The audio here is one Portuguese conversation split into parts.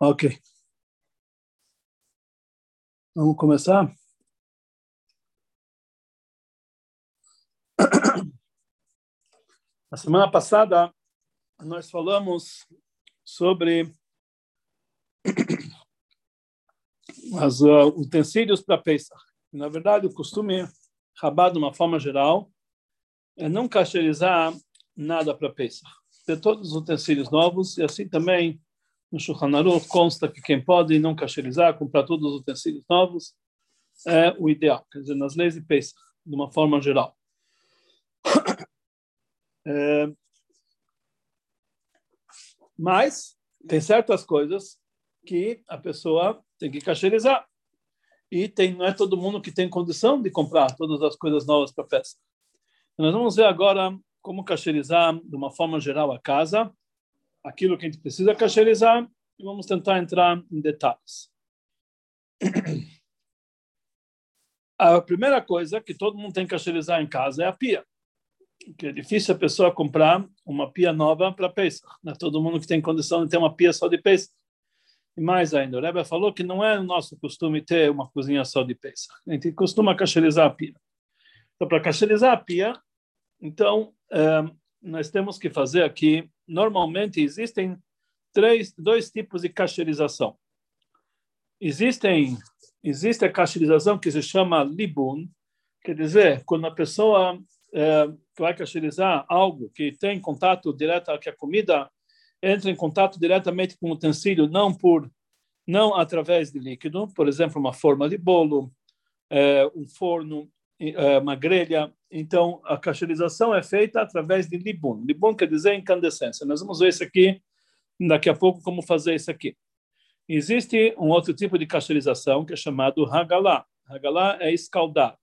Ok. Vamos começar? Na semana passada, nós falamos sobre os uh, utensílios para Pesach. Na verdade, o costume rabado de uma forma geral é não cacherizar nada para Pesach. Ter todos os utensílios novos e assim também no Shulchan Aruch consta que quem pode não cacherizar, comprar todos os utensílios novos, é o ideal. Quer dizer, nas leis de Pesach, de uma forma geral. É, mas tem certas coisas que a pessoa tem que cacherizar. E tem, não é todo mundo que tem condição de comprar todas as coisas novas para a festa. Nós vamos ver agora como cacherizar de uma forma geral a casa, aquilo que a gente precisa cacherizar, e vamos tentar entrar em detalhes. A primeira coisa que todo mundo tem que cacherizar em casa é a pia que é difícil a pessoa comprar uma pia nova para Pesach. Não é todo mundo que tem condição de ter uma pia só de Pesach. E mais ainda, o Rebbe falou que não é nosso costume ter uma cozinha só de Pesach. A gente costuma cacherizar a pia. Então, para cacherizar a pia, então, é, nós temos que fazer aqui, normalmente existem três, dois tipos de cacherização. Existem, existe a cacherização que se chama libun, quer dizer, quando a pessoa é, vai cacherizar algo que tem contato direto, que a comida entra em contato diretamente com o utensílio, não por não através de líquido, por exemplo, uma forma de bolo, é, um forno, é, uma grelha. Então, a cacherização é feita através de libun. Libun quer dizer incandescência. Nós vamos ver isso aqui daqui a pouco, como fazer isso aqui. Existe um outro tipo de cacherização que é chamado hagalá. Hagalá é escaldar.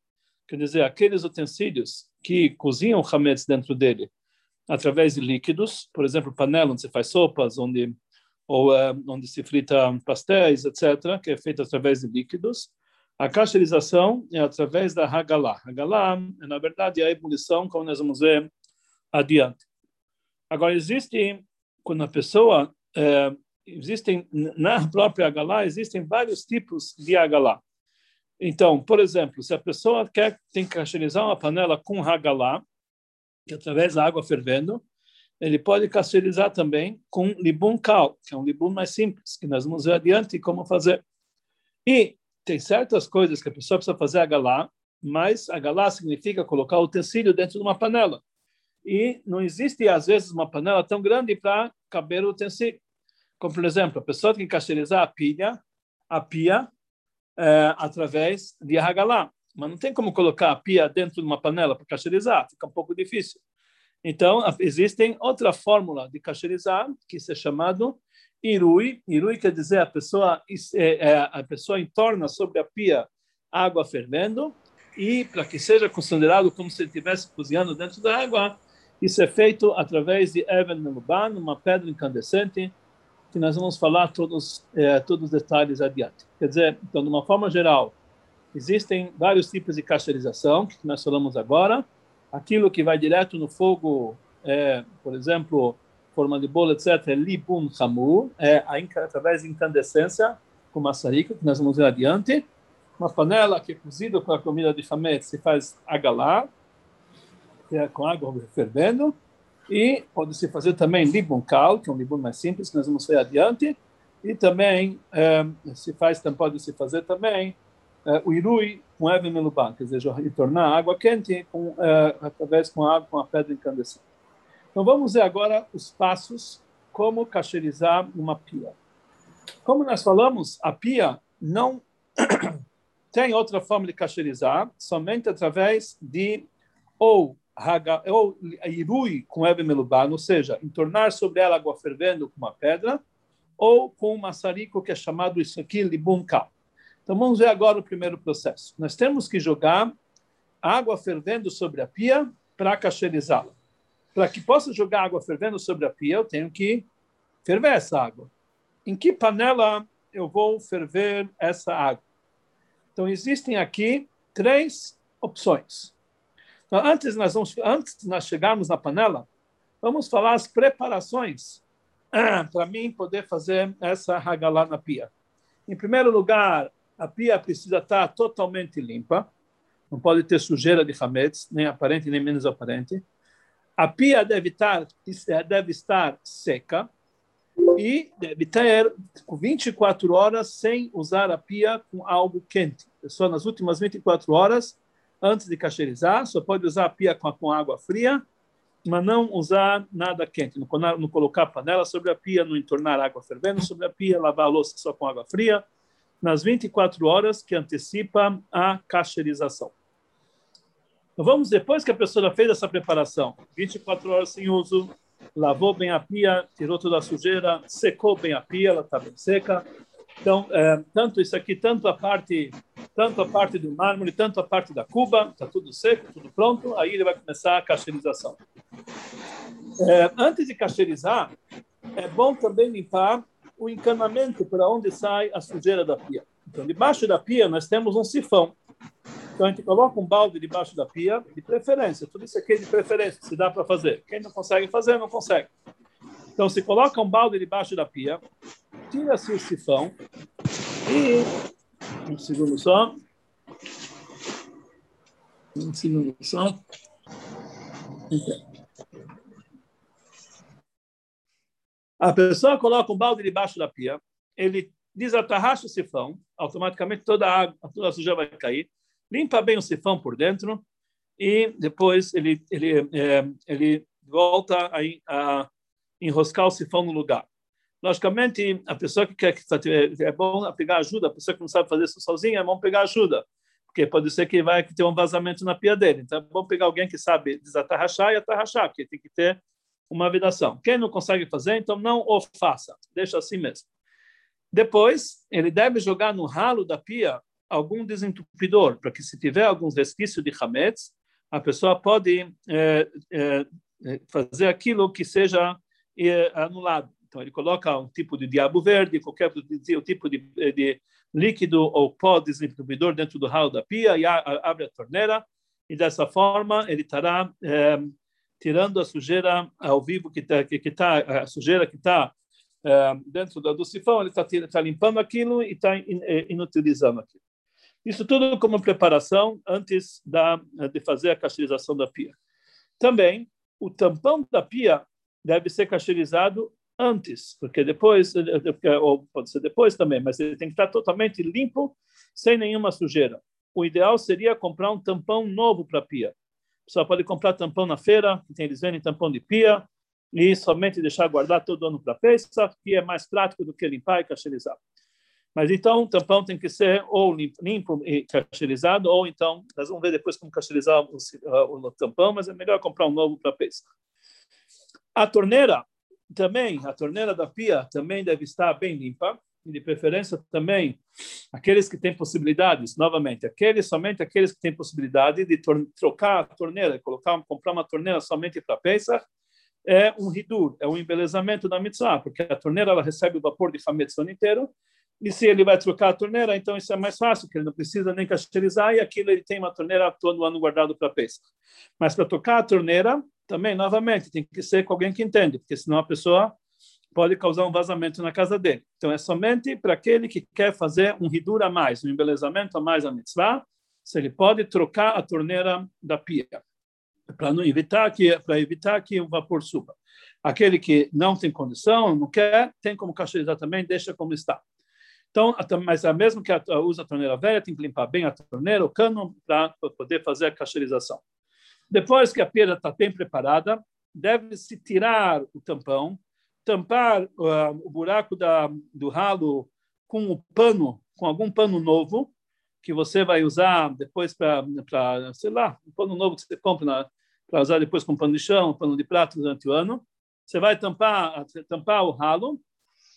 Quer dizer, aqueles utensílios que cozinham hametz dentro dele através de líquidos, por exemplo, panela onde se faz sopas, onde ou uh, onde se frita pastéis, etc., que é feito através de líquidos. A cacherização é através da hagalá. Hagalá é, na verdade, a ebulição, como nós vamos ver adiante. Agora, existe, quando a pessoa, uh, existem, na própria hagalá, existem vários tipos de hagalá. Então, por exemplo, se a pessoa quer tem que cacherizar uma panela com hagalá, que é através da água fervendo, ele pode cacherizar também com libum cal, que é um libum mais simples, que nós vamos ver adiante como fazer. E tem certas coisas que a pessoa precisa fazer hagalá, mas hagalá significa colocar o utensílio dentro de uma panela. E não existe, às vezes, uma panela tão grande para caber o utensílio. Como, por exemplo, a pessoa tem que cacherizar a pilha, a pia, é, através de Hagalá. Mas não tem como colocar a pia dentro de uma panela para cacherizar, fica um pouco difícil. Então, existem outra fórmula de cacherizar, que é chamado irui. Irui quer dizer a pessoa, é, é, a pessoa entorna sobre a pia água fervendo, e para que seja considerado como se estivesse cozinhando dentro da água, isso é feito através de Even Meluban, uma pedra incandescente, que nós vamos falar todos é, todos os detalhes adiante. Quer dizer, então, de uma forma geral, existem vários tipos de cacherização que nós falamos agora. Aquilo que vai direto no fogo, é, por exemplo, forma de bolo, etc., é libun hamu, é através de incandescência, com maçarica, que nós vamos ver adiante. Uma panela que é cozida com a comida de chametz se faz agalá, que é com água fervendo. E pode-se fazer também libun cal, que é um libun mais simples, que nós vamos ver adiante. E também eh, se faz, pode-se fazer também eh, o irui com even meluban, quer dizer, retornar água quente com, eh, através com a com a pedra incandescente. Então vamos ver agora os passos como cacherizar uma pia. Como nós falamos, a pia não tem outra forma de cacherizar, somente através de ou ou irui com Ebe Meluban, ou seja, entornar sobre ela água fervendo com uma pedra, ou com um maçarico que é chamado isso aqui, libunka. Então vamos ver agora o primeiro processo. Nós temos que jogar água fervendo sobre a pia para cacherizá-la. Para que possa jogar água fervendo sobre a pia, eu tenho que ferver essa água. Em que panela eu vou ferver essa água? Então existem aqui três opções. Então, antes nós vamos, antes de nós chegarmos na panela, vamos falar as preparações para mim poder fazer essa hagalá na pia? Em primeiro lugar, a pia precisa estar totalmente limpa, não pode ter sujeira de hametz, nem aparente nem menos aparente. A pia deve estar, deve estar seca e deve ter 24 horas sem usar a pia com algo quente. Só nas últimas 24 horas, antes de cacherizar, só pode usar a pia com, com água fria, mas não usar nada quente. Não, não colocar panela sobre a pia, não entornar água fervendo sobre a pia, lavar a louça só com água fria, nas 24 horas que antecipa a cacherização. Então, vamos, depois que a pessoa fez essa preparação, 24 horas sem uso, lavou bem a pia, tirou toda a sujeira, secou bem a pia, ela está bem seca. Então, é, tanto isso aqui, tanto a parte, tanto a parte do mármore, tanto a parte da cuba, está tudo seco, tudo pronto. Aí ele vai começar a cacherização. É, antes de cacherizar, é bom também limpar o encanamento para onde sai a sujeira da pia. Então, debaixo da pia nós temos um sifão. Então a gente coloca um balde debaixo da pia, de preferência. Tudo isso aqui é de preferência, se dá para fazer. Quem não consegue fazer, não consegue. Então se coloca um balde debaixo da pia, tira-se o sifão e. Um segundo só. Um segundo só. A pessoa coloca um balde debaixo da pia, ele desatarracha o sifão, automaticamente toda a água, toda a sujeira vai cair limpa bem o sifão por dentro e depois ele ele é, ele volta a, a, enroscar o sifão no lugar. Logicamente, a pessoa que quer que é bom pegar ajuda, a pessoa que não sabe fazer isso sozinha, é bom pegar ajuda, porque pode ser que vai ter um vazamento na pia dele. Então é bom pegar alguém que sabe desatarrachar e atarrachar, porque tem que ter uma vedação. Quem não consegue fazer, então não o faça, deixa assim mesmo. Depois, ele deve jogar no ralo da pia algum desentupidor, para que se tiver alguns resquícios de Hametz, a pessoa pode é, é, fazer aquilo que seja é, anulado. Então, ele coloca um tipo de diabo verde, qualquer tipo de, de líquido ou pó desentupidor dentro do ralo da pia e a, a, abre a torneira, e dessa forma ele estará tirando a sujeira ao vivo que está que, que tá, a sujeira que está dentro do sifão, ele está tá limpando aquilo e está inutilizando aquilo. Isso tudo como preparação antes da, de fazer a cacheirização da pia. Também, o tampão da pia deve ser casteirizado antes, porque depois, ou pode ser depois também, mas ele tem que estar totalmente limpo, sem nenhuma sujeira. O ideal seria comprar um tampão novo para a pia. Só pode comprar tampão na feira, que tem, eles vendem tampão de pia, e somente deixar guardar todo ano para a que é mais prático do que limpar e casteirizar. Mas então o tampão tem que ser ou limpo, e cacherizado, ou então, nós vamos ver depois como cacherizar o, o, o tampão, mas é melhor comprar um novo para pesca. A torneira também, a torneira da pia também deve estar bem limpa, e de preferência também aqueles que têm possibilidades, novamente, aqueles somente aqueles que têm possibilidade de trocar a torneira, colocar, comprar uma torneira somente para pesca, é um ridur, é um embelezamento da mitzvah, porque a torneira ela recebe o vapor de ano inteiro, e se ele vai trocar a torneira, então isso é mais fácil, porque ele não precisa nem casteirizar e aquilo ele tem uma torneira todo ano guardado para pesca. Mas para tocar a torneira, também, novamente, tem que ser com alguém que entende, porque senão a pessoa pode causar um vazamento na casa dele. Então é somente para aquele que quer fazer um ridur a mais, um embelezamento a mais a mitzvah, se ele pode trocar a torneira da pia, para não evitar que para evitar que o vapor suba. Aquele que não tem condição, não quer, tem como casteirizar também, deixa como está. Então, mas é mesmo que usa a torneira velha, tem que limpar bem a torneira, o cano, para poder fazer a cacherização. Depois que a pedra está bem preparada, deve-se tirar o tampão, tampar uh, o buraco da, do ralo com o pano, com algum pano novo, que você vai usar depois para, sei lá, um pano novo que você compra para usar depois com pano de chão, pano de prato durante o ano. Você vai tampar, tampar o ralo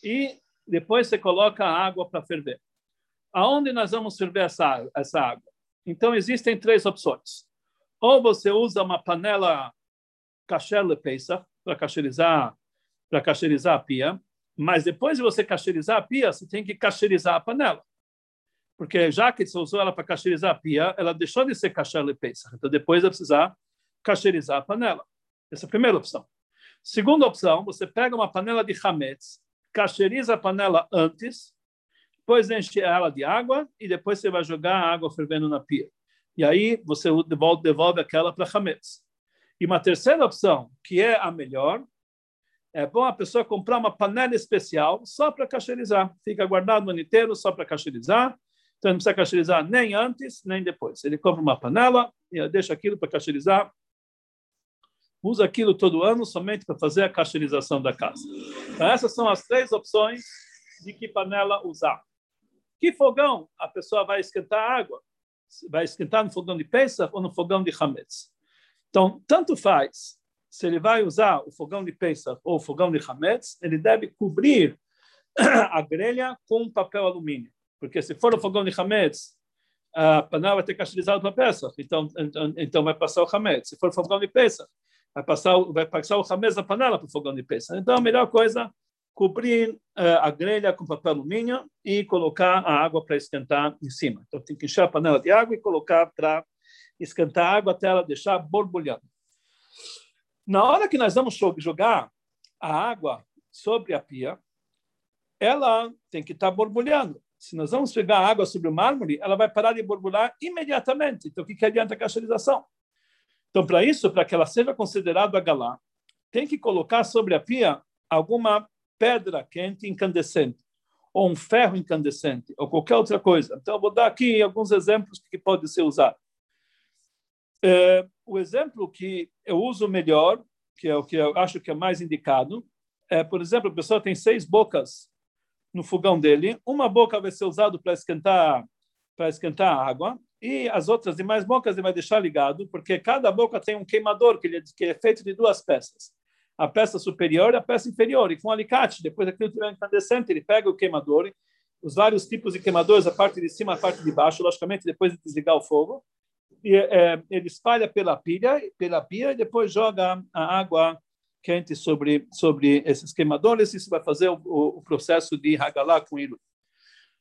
e depois você coloca a água para ferver. Aonde nós vamos ferver essa, essa água? Então, existem três opções. Ou você usa uma panela kasher peça para cacherizar, para cacherizar a pia, mas depois de você cacherizar a pia, você tem que cacherizar a panela. Porque já que você usou ela para cacherizar a pia, ela deixou de ser kasher peça. Então, depois vai precisar cacherizar a panela. Essa é a primeira opção. Segunda opção, você pega uma panela de hametz, cacheriza a panela antes, depois enche ela de água e depois você vai jogar a água fervendo na pia. E aí você devolve, devolve aquela para hametz. E uma terceira opção, que é a melhor, é bom a pessoa comprar uma panela especial só para cacherizar. Fica guardado o ano inteiro só para cacherizar. Então, não precisa cacherizar nem antes, nem depois. Ele compra uma panela e deixa aquilo para cacherizar. Usa aquilo todo ano somente para fazer a cacherização da casa. Então, essas são as três opções de que panela usar. Que fogão a pessoa vai esquentar água? Vai esquentar no fogão de Pesach ou no fogão de Hametz? Então, tanto faz se ele vai usar o fogão de Pesach ou o fogão de Hametz, ele deve cobrir a grelha com papel alumínio. Porque se for o fogão de Hametz, a panela vai ter cacherizado para Pesach, então, então, então vai passar o Hametz. Se for o fogão de Pesach, vai passar, vai passar o Hametz da panela para o fogão de Pesach. Então, a melhor coisa cobrir uh, a grelha com papel alumínio e colocar a água para esquentar em cima. Então, tem que encher a panela de água e colocar para esquentar a água até ela deixar borbulhando. Na hora que nós vamos jogar a água sobre a pia, ela tem que estar borbulhando. Se nós vamos pegar a água sobre o mármore, ela vai parar de borbulhar imediatamente. Então, o que, que adianta a cacherização? Então, para isso, para que ela seja considerada galá, tem que colocar sobre a pia alguma pedra quente incandescente, ou um ferro incandescente, ou qualquer outra coisa. Então, eu vou dar aqui alguns exemplos que pode ser usado. É, o exemplo que eu uso melhor, que é o que eu acho que é mais indicado, é, por exemplo, a pessoa tem seis bocas no fogão dele, uma boca vai ser usada para esquentar para esquentar a água e as outras demais bocas ele vai deixar ligado, porque cada boca tem um queimador que, ele, que é feito de duas peças a peça superior e a peça inferior. E com um alicate, depois daquilo estiver incandescente, ele pega o queimador, os vários tipos de queimadores, a parte de cima, a parte de baixo, logicamente, depois de desligar o fogo, e é, ele espalha pela pilha, pela pia e depois joga a água quente sobre sobre esses queimadores. Isso vai fazer o, o processo de ragalá com ele.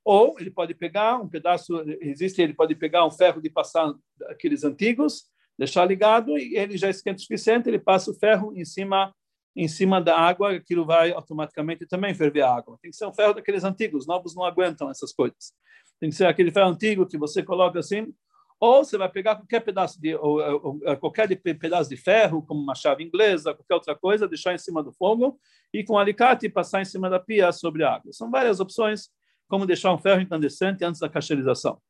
Ou ele pode pegar um pedaço, existe, ele pode pegar um ferro de passar aqueles antigos, deixar ligado e ele já esquenta o suficiente, ele passa o ferro em cima em cima da água, aquilo vai automaticamente também ferver a água. Tem que ser um ferro daqueles antigos, novos não aguentam essas coisas. Tem que ser aquele ferro antigo que você coloca assim, ou você vai pegar qualquer pedaço de ou, ou, qualquer pedaço de ferro, como uma chave inglesa, qualquer outra coisa, deixar em cima do fogo e com um alicate passar em cima da pia sobre a água. São várias opções como deixar um ferro incandescente antes da cacherização.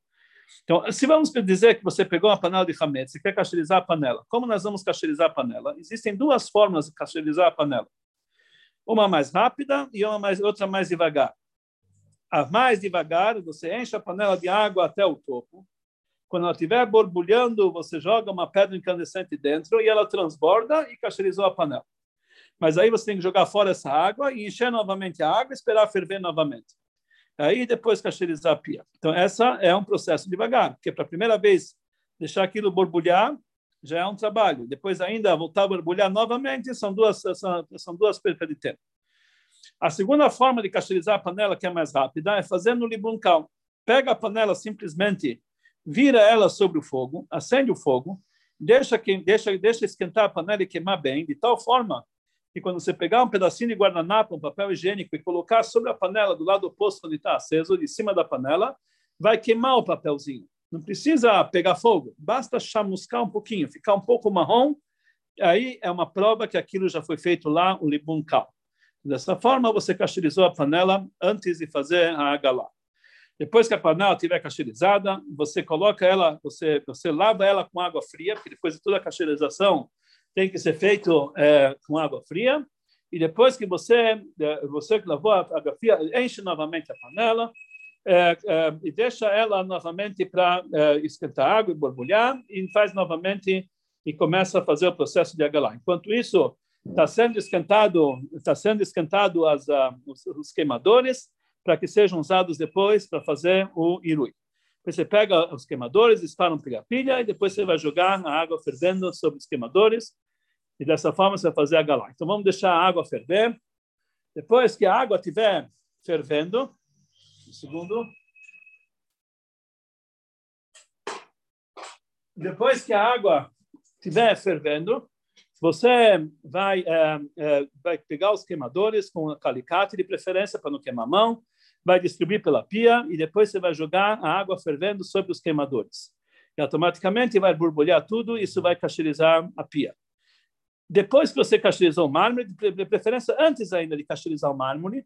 Então, se vamos dizer que você pegou uma panela de hametz e quer cacherizar a panela, como nós vamos cacherizar a panela? Existem duas formas de cacherizar a panela. Uma mais rápida e uma mais, outra mais devagar. A mais devagar, você enche a panela de água até o topo. Quando ela estiver borbulhando, você joga uma pedra incandescente dentro e ela transborda e cacherizou a panela. Mas aí você tem que jogar fora essa água e encher novamente a água e esperar ferver novamente. Aí depois cacherizar a pia. Então, essa é um processo devagar, porque para a primeira vez deixar aquilo borbulhar já é um trabalho. Depois ainda voltar a borbulhar novamente são duas são, são duas perdas de tempo. A segunda forma de cacherizar a panela, que é mais rápida, é fazer no libuncal. Pega a panela simplesmente, vira ela sobre o fogo, acende o fogo, deixa, que, deixa, deixa esquentar a panela e queimar bem, de tal forma que quando você pegar um pedacinho de guardanapo, um papel higiênico e colocar sobre a panela do lado oposto onde está aceso, de cima da panela, vai queimar o papelzinho. Não precisa pegar fogo, basta chamuscar um pouquinho, ficar um pouco marrom, aí é uma prova que aquilo já foi feito lá, o libun cal. Dessa forma, você cacherizou a panela antes de fazer a água lá. Depois que a panela estiver cacherizada, você coloca ela, você, você lava ela com água fria, porque depois de toda a cacherização, tem que ser feito é, com água fria. E depois que você é, você lavou a água fria, enche novamente a panela é, é, e deixa ela novamente para é, esquentar água e borbulhar e faz novamente e começa a fazer o processo de agalar. Enquanto isso está sendo esquentado está sendo esquentado as, os, os queimadores para que sejam usados depois para fazer o irui. Você pega os queimadores, disparam pela pilha e depois você vai jogar a água fervendo sobre os queimadores e dessa forma você vai fazer a galá. Então vamos deixar a água ferver. Depois que a água estiver fervendo, um segundo. Depois que a água estiver fervendo, Você vai, é, é, vai pegar os queimadores com alicate, de preferência para não queimar a mão, vai distribuir pela pia e depois você vai jogar a água fervendo sobre os queimadores. E automaticamente vai borbulhar tudo e isso vai cacherizar a pia. Depois que você cacherizou o mármore, de preferência antes ainda de cacherizar o mármore,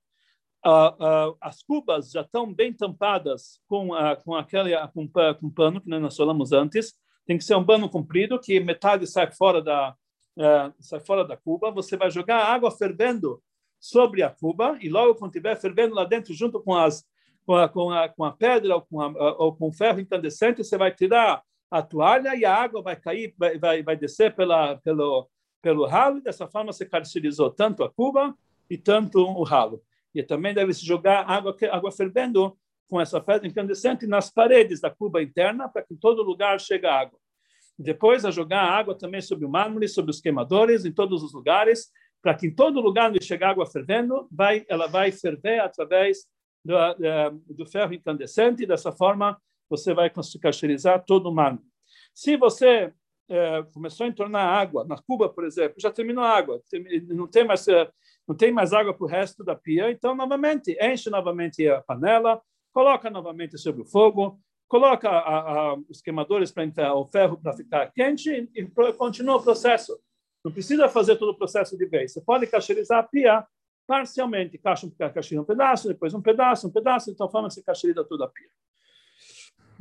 uh, uh, as cubas já estão bem tampadas com, com aquele com, com pano que nós falamos antes. Tem que ser um pano comprido que metade sai fora da sai fora da cuba. Você vai jogar água fervendo sobre a cuba e logo quando estiver fervendo lá dentro junto com as com a, com a, com a pedra ou com, a, ou com ferro incandescente, você vai tirar a toalha e a água vai cair, vai, vai, vai descer pela, pelo, pelo ralo, dessa forma você caracterizou tanto a cuba e tanto o ralo. E também deve se jogar água, água fervendo com essa pedra incandescente nas paredes da cuba interna para que em todo lugar chegue água. Depois a jogar água também sobre o mármore, sobre os queimadores, em todos os lugares, para que em todo lugar onde chegar água fervendo, vai, ela vai ferver através do, do ferro incandescente, e dessa forma você vai cauterizar todo o mármore. Se você é, começou a entornar água na cuba, por exemplo, já terminou a água, não tem mais não tem mais água para o resto da pia, então, novamente, enche novamente a panela, coloca novamente sobre o fogo, coloca a, a, os queimadores para entrar o ferro para ficar quente e, e continua o processo. Não precisa fazer todo o processo de vez. Você pode cacherizar a pia parcialmente. Cacha um, um pedaço, depois um pedaço, um pedaço, então forma se cacheriza toda a pia.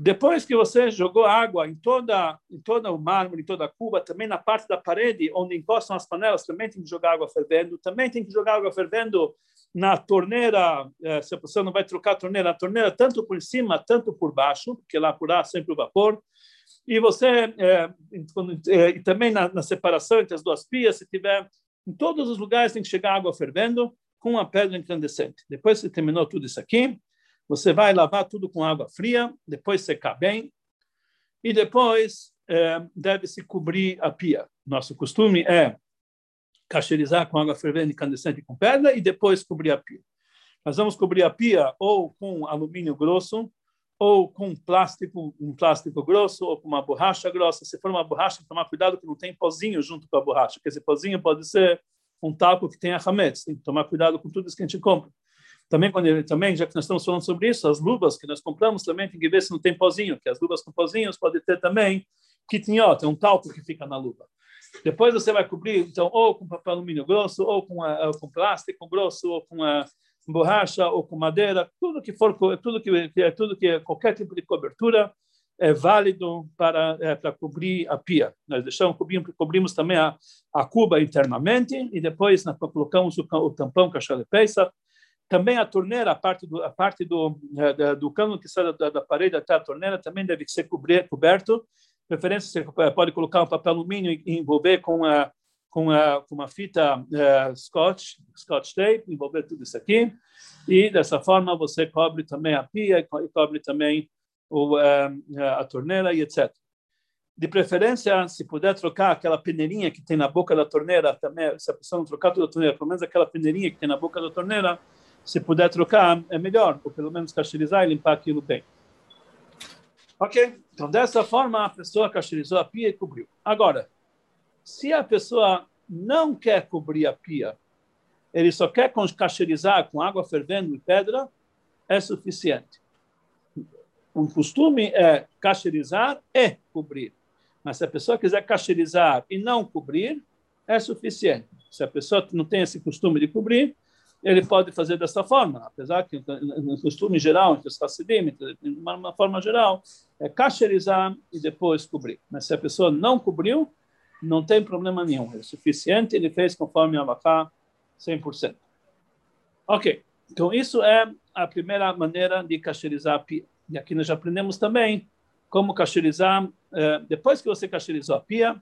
Depois que você jogou água em toda em toda o mármore, em toda a cuba, também na parte da parede onde encostam as panelas, também tem que jogar água fervendo. Também tem que jogar água fervendo na torneira, eh, se a pessoa não vai trocar a torneira, a torneira tanto por cima, tanto por baixo, porque lá por lá sempre o vapor. E você, é, e também na, separação entre as duas pias, se tiver, em todos os lugares tem que chegar água fervendo com a pedra incandescente. Depois que terminou tudo isso aqui, você vai lavar tudo com água fria, depois secar bem, e depois é, deve-se cobrir a pia. Nosso costume é cacherizar com água fervente incandescente com pedra e depois cobrir a pia. Nós vamos cobrir a pia ou com alumínio grosso, ou com plástico, um plástico grosso, ou com uma borracha grossa. Se for uma borracha, tomar cuidado que não tem pozinho junto com a borracha, porque esse pozinho pode ser um talco que tenha hametz. Tem que tomar cuidado com tudo isso que a gente compra. Também, quando também, já que nós estamos falando sobre isso, as luvas que nós compramos também tem que ver se não tem pozinho, que as luvas com pozinhos pode ter também quitinhota, um talco que fica na luva. Depois você vai cobrir, então, ou com papel alumínio grosso, ou com, uh, com plástico grosso, ou com, uh, borracha, ou com madeira, tudo que for, tudo que, tudo que qualquer tipo de cobertura é válido para é, para cobrir a pia. Nós deixamos cobrimos, cobrimos também a, a cuba internamente e depois nós colocamos o, o tampão caixa de peça também a torneira, a parte do, a parte do, é, do cano que sai da, da, parede até a torneira também deve ser cobrir, coberto. Preferência, você pode colocar um papel alumínio e envolver com, a, com, a, com uma fita uh, scotch, scotch tape, envolver tudo isso aqui. E dessa forma você cobre também a pia e cobre também o, uh, a torneira e etc. De preferência, se puder trocar aquela peneirinha que tem na boca da torneira também, se a pessoa não trocar toda a torneira, pelo menos aquela peneirinha que tem na boca da torneira, se puder trocar, é melhor, ou pelo menos cacherizar e limpar aquilo bem. Ok? Então, dessa forma, a pessoa cacherizou a pia e cobriu. Agora, se a pessoa não quer cobrir a pia, ele só quer cacherizar com água fervendo e pedra, é suficiente. O costume é cacherizar e cobrir. Mas se a pessoa quiser cacherizar e não cobrir, é suficiente. Se a pessoa não tem esse costume de cobrir, ele pode fazer dessa forma, apesar que no costume geral, entre os Hassidim, de uma forma geral, é cacherizar e depois cobrir. Mas se a pessoa não cobriu, não tem problema nenhum, é suficiente, ele fez conforme a Alaká 100%. Ok, então isso é a primeira maneira de cacherizar a pia. E aqui nós já aprendemos também como cacherizar, eh, depois que você cacherizou a pia,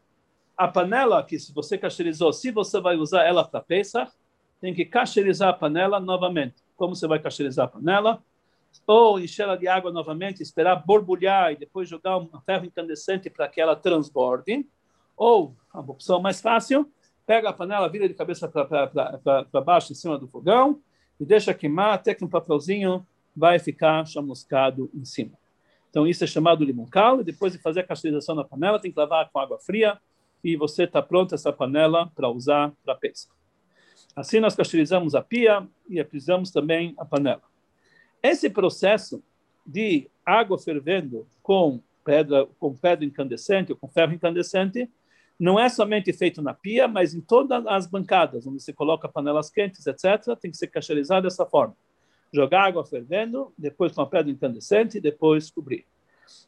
a panela que se você cacherizou, se você vai usar ela para Pesach, tem que cacherizar a panela novamente. Como você vai cacherizar a panela? Ou encher ela de água novamente, esperar borbulhar e depois jogar um ferro incandescente para que ela transborde. Ou, a opção mais fácil, pega a panela, vira de cabeça para baixo em cima do fogão e deixa queimar até que um papelzinho vai ficar chamuscado em cima. Então, isso é chamado limoncal. E depois de fazer a cacheirização na panela, tem que lavar com água fria e você está pronta essa panela para usar para pesca. Assim nós cacherizamos a pia e precisamos também a panela. Esse processo de água fervendo com pedra, com pedra incandescente ou com ferro incandescente não é somente feito na pia, mas em todas as bancadas, onde você coloca panelas quentes, etc., tem que ser cacherizado dessa forma. Jogar água fervendo, depois com a pedra incandescente, depois cobrir.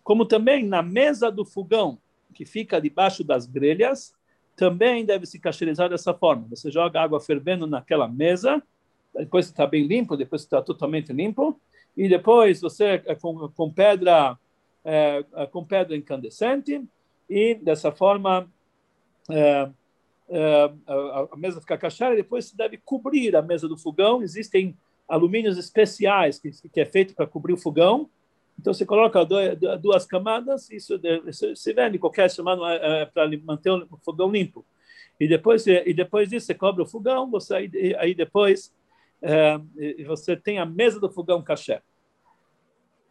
Como também na mesa do fogão, que fica debaixo das grelhas, também deve se cacherizar dessa forma. Você joga água fervendo naquela mesa, depois está bem limpo, depois está totalmente limpo, e depois você é, com, com pedra é, é, com pedra incandescente e dessa forma é, é, a, mesa fica cachara depois se deve cobrir a mesa do fogão. Existem alumínios especiais que, que é feito para cobrir o fogão. Então você coloca duas camadas, isso, se vende qualquer semana é, para manter o fogão limpo. E depois e depois disso você cobre o fogão, você aí, depois é, você tem a mesa do fogão caché.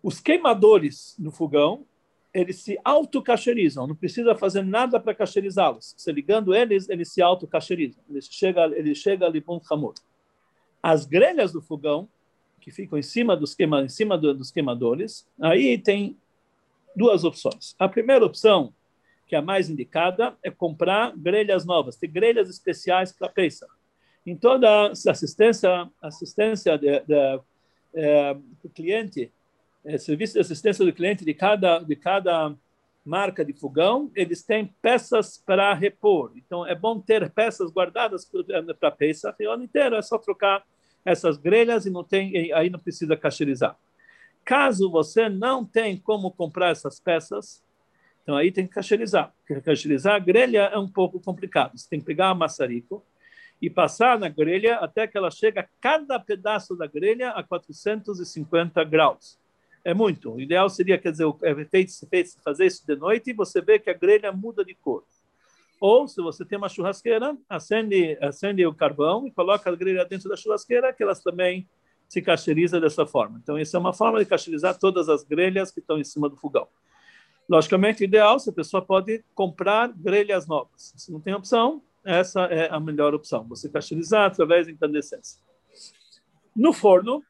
Os queimadores no fogão, eles se autocacherizam, não precisa fazer nada para cacherizá-los. Você ligando eles, eles se autocacherizam. Ele chega, ele chega bom hamor. As grelhas do fogão, que ficam em cima dos, queima, em cima do, dos queimadores, aí tem duas opções. A primeira opção, que é a mais indicada, é comprar grelhas novas. Tem grelhas especiais para Pesach. Em toda assistência, assistência de, de, é, do cliente, é, serviço de assistência do cliente de cada, de cada marca de fogão, eles têm peças para repor. Então, é bom ter peças guardadas para peça o ano inteiro. É só trocar essas grelhas e não tem, aí não precisa cacherizar. Caso você não tem como comprar essas peças, então aí tem que cacherizar. Cacherizar a grelha é um pouco complicado. Você tem que pegar a maçarico e passar na grelha até que ela chega cada pedaço da grelha a 450 graus é muito. O ideal seria, quer dizer, é feito, feito, fazer isso de noite e você vê que a grelha muda de cor. Ou, se você tem uma churrasqueira, acende, acende o carvão e coloca a grelha dentro da churrasqueira, que elas também se cacheriza dessa forma. Então, isso é uma forma de cacherizar todas as grelhas que estão em cima do fogão. Logicamente, ideal, se a pessoa pode comprar grelhas novas. Se não tem opção, essa é a melhor opção. Você cacherizar através de incandescência. No forno,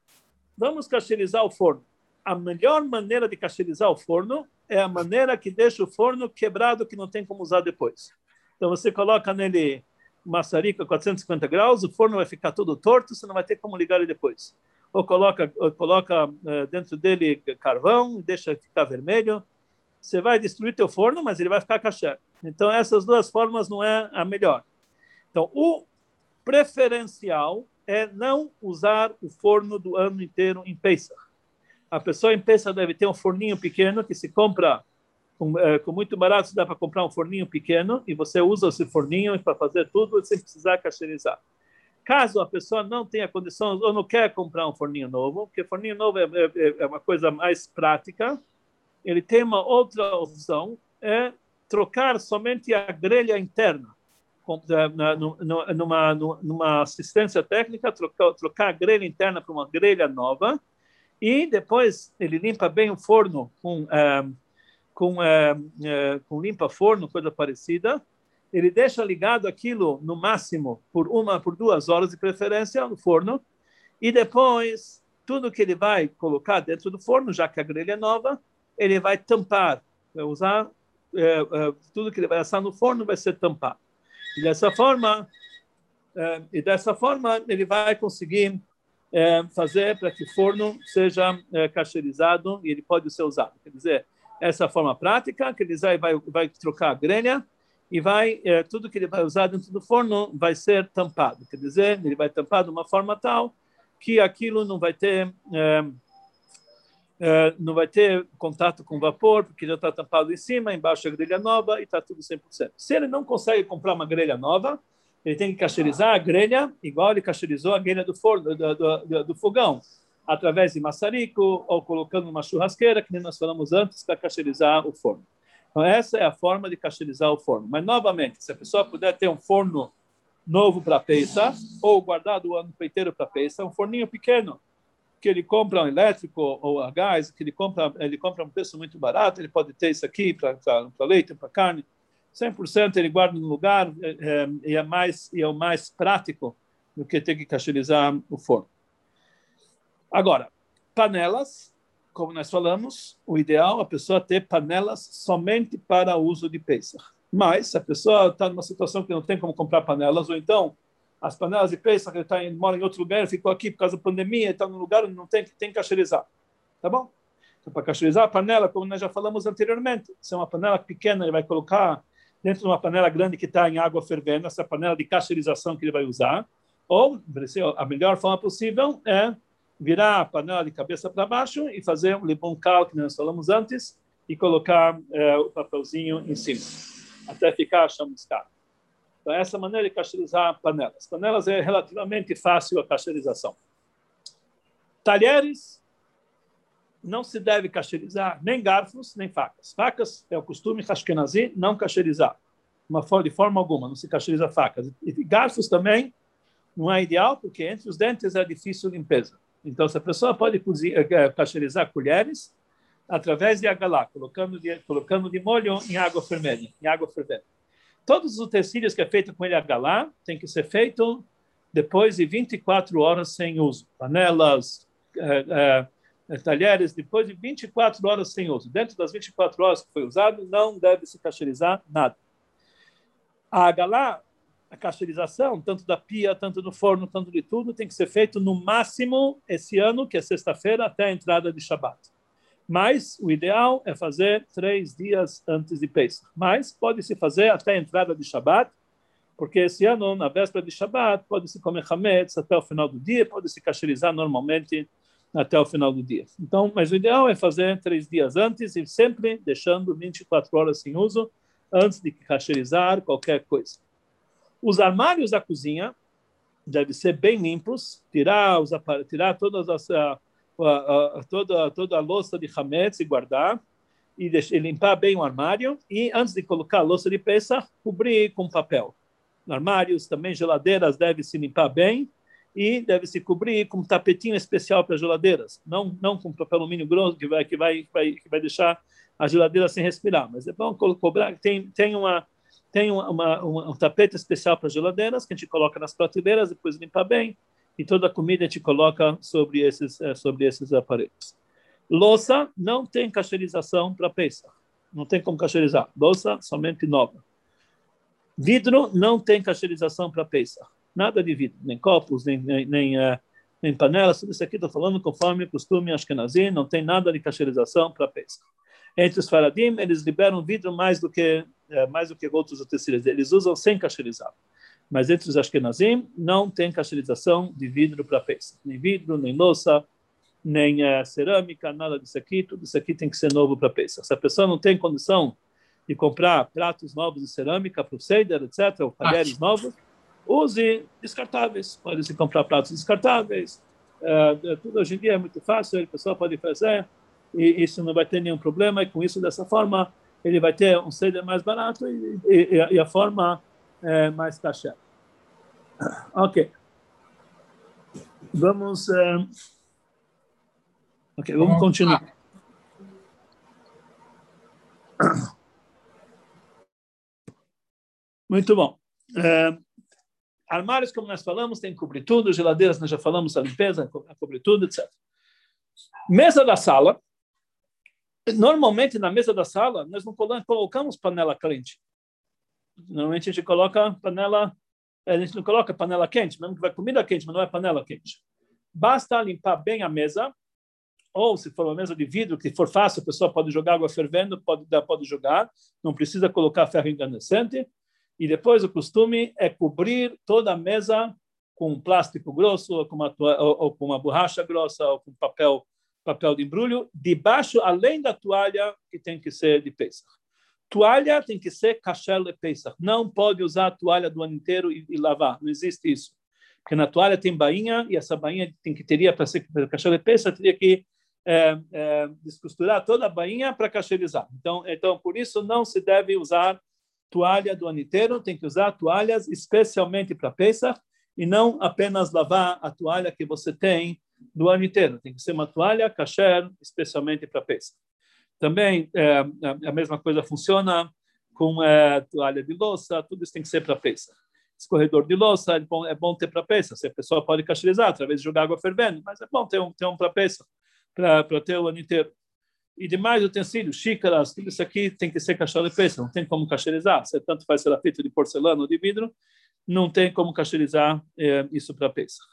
vamos cacherizar o forno a melhor maneira de cacherizar o forno é a maneira que deixa o forno quebrado, que não tem como usar depois. Então, você coloca nele maçarica a 450 graus, o forno vai ficar todo torto, você não vai ter como ligar ele depois. Ou coloca, ou coloca uh, dentro dele carvão, deixa ficar vermelho, você vai destruir teu forno, mas ele vai ficar caché. Então, essas duas formas não é a melhor. Então, o preferencial é não usar o forno do ano inteiro em Pesach a pessoa em Pesach deve ter um forninho pequeno que se compra com, é, com muito barato, dá para comprar um forninho pequeno e você usa esse forninho para fazer tudo sem precisar cacherizar. Caso a pessoa não tenha condições ou não quer comprar um forninho novo, porque forninho novo é, é, é uma coisa mais prática, ele tem uma outra opção, é trocar somente a grelha interna. Numa, numa assistência técnica, trocar, trocar a grelha interna para uma grelha nova, e depois ele limpa bem o forno com, é, com, é, é, com limpa-forno, coisa parecida. Ele deixa ligado aquilo no máximo por uma, por duas horas de preferência no forno. E depois, tudo que ele vai colocar dentro do forno, já que a grelha é nova, ele vai tampar, vai usar é, é, tudo que ele vai assar no forno vai ser tampado. E dessa forma, é, e dessa forma ele vai conseguir fazer para que o forno seja é, cacherizado e ele pode ser usado. Quer dizer, essa forma prática, que ele vai, vai, trocar a grelha e vai é, tudo que ele vai usar dentro do forno vai ser tampado. Quer dizer, ele vai tampar de uma forma tal que aquilo não vai ter é, é, não vai ter contato com vapor, porque já está tampado em cima, embaixo a grelha nova e está tudo 100%. Se ele não consegue comprar uma grelha nova, ele tem que cacherizar a grelha, igual ele cacherizou a grelha do, forno, do, do, do fogão, através de maçarico ou colocando uma churrasqueira, que nem nós falamos antes, para cacherizar o forno. Então, essa é a forma de cacherizar o forno. Mas, novamente, se a pessoa puder ter um forno novo para peça, ou guardado o ano inteiro para peça, um forninho pequeno, que ele compra um elétrico ou a gás, que ele compra, ele compra um preço muito barato, ele pode ter isso aqui para leite, para carne, 100% ele guarda no lugar é, é, e é mais e é o mais prático do que ter que cacherizar o forno. Agora, panelas, como nós falamos, o ideal é a pessoa ter panelas somente para uso de Pesach. Mas, se a pessoa está numa situação que não tem como comprar panelas, ou então as panelas de Pesach, ele, tá, ele mora em outro lugar, ficou aqui por causa da pandemia, está num lugar onde não tem, tem que cacherizar. Tá bom? Então, para cacherizar a panela, como nós já falamos anteriormente, se é uma panela pequena, ele vai colocar dentro de uma panela grande que está em água fervendo, essa panela de cacherização que ele vai usar, ou a melhor forma possível é virar a panela de cabeça para baixo e fazer um limão cal, que nós falamos antes, e colocar é, o papelzinho em cima, até ficar chamuscado. Então, essa maneira de cacherizar panelas. Panelas é relativamente fácil a cacherização. Talheres, não se deve cacherizar nem garfos, nem facas. Facas é o costume ashkenazi não cacherizar, uma de forma alguma, não se cacheriza facas. E garfos também não é ideal, porque entre os dentes é difícil limpeza. Então, essa pessoa pode cacherizar eh, colheres através de agalá, colocando de, colocando de molho em água fervente, em água fervente. Todos os utensílios que é feito com ele agalá tem que ser feito depois de 24 horas sem uso. Panelas, é, é, talheres, depois de 24 horas sem uso. Dentro das 24 horas que foi usado, não deve se cacherizar nada. A agalá a cacherização, tanto da pia, tanto do forno, tanto de tudo, tem que ser feito no máximo esse ano, que é sexta-feira, até a entrada de Shabat. Mas o ideal é fazer três dias antes de Pesach. Mas pode-se fazer até a entrada de Shabat, porque esse ano, na véspera de Shabat, pode-se comer hametz até o final do dia, pode-se cacherizar normalmente até o final do dia. Então, mas o ideal é fazer três dias antes e sempre deixando 24 horas sem uso antes de cacherizar qualquer coisa. Os armários da cozinha devem ser bem limpos, tirar, os, tirar todas as, a, a, a, toda, toda a louça de hametz e guardar, e, deixar, e limpar bem o armário, e antes de colocar a louça de peça, cobrir com papel. Armários, também geladeiras, devem se limpar bem, e deve se cobrir com um tapetinho especial para geladeiras, não não com papel alumínio grosso que vai que vai, vai que vai deixar a geladeira sem respirar, mas é bom cobrar tem tem uma tem uma, uma, um tapete especial para geladeiras que a gente coloca nas prateleiras, depois limpa bem, e toda a comida a gente coloca sobre esses, eh, sobre esses aparelhos. Louça não tem cacherização para peça. Não tem como cacherizar. Louça somente nova. Vidro não tem cacherização para peça. Nada de vidro, nem copos, nem, nem, nem, uh, nem panelas. Tudo isso aqui estou falando conforme o costume Ashkenazi, não tem nada de cacherização para peça. Entre os faradim, eles liberam vidro mais do que é, mais do que outros utensílios. Eles usam sem cacherizar. Mas entre os Ashkenazim, não tem cacherização de vidro para peça. Nem vidro, nem louça, nem é, cerâmica, nada disso aqui. Tudo isso aqui tem que ser novo para peça. Se a pessoa não tem condição de comprar pratos novos de cerâmica para o Seder, etc., ou talheres novos, use descartáveis. Pode-se comprar pratos descartáveis. É, tudo hoje em dia é muito fácil, a pessoa pode fazer e isso não vai ter nenhum problema. E com isso, dessa forma, ele vai ter um ceder mais barato e, e, e a forma é, mais taxada. Ok. Vamos. É... Ok, vamos continuar. Muito bom. É, armários, como nós falamos, tem cobrir tudo, geladeiras, nós já falamos a limpeza, a cobrir tudo, etc. Mesa da sala, Normalmente, na mesa da sala, nós não colocamos panela quente. Normalmente, a gente coloca panela... A gente não coloca panela quente, mesmo que vai comida quente, mas não é panela quente. Basta limpar bem a mesa, ou se for uma mesa de vidro, que for fácil, a pessoa pode jogar água fervendo, pode, pode jogar, não precisa colocar ferro incandescente. E depois o costume é cobrir toda a mesa com um plástico grosso, ou com uma, ou, ou com uma borracha grossa, ou com papel papel de embrulho, debaixo, além da toalha, que tem que ser de Pesach. Toalha tem que ser kasher de Pesach. Não pode usar a toalha do ano inteiro e, e, lavar. Não existe isso. Porque na toalha tem bainha e essa bainha tem que teria para ser kasher de Pesach, teria que é, é, descosturar toda a bainha para cacherizar. Então, então, por isso não se deve usar toalha do ano inteiro, tem que usar toalhas especialmente para Pesach e não apenas lavar a toalha que você tem do ano inteiro. Tem que ser uma toalha kasher, especialmente para pesca. Também é, a mesma coisa funciona com é, toalha de louça, tudo isso tem que ser para Pesach. Escorredor de louça é bom, é bom ter para Pesach. Se a pessoa pode cacherizar através de jogar água fervendo, mas é bom ter um, ter um para Pesach, para ter o ano inteiro. E demais utensílios, xícaras, tudo isso aqui tem que ser cachorro de Pesach, não tem como cacherizar. Se tanto faz ser feito de porcelana ou de vidro, não tem como cacherizar é, isso para Pesach.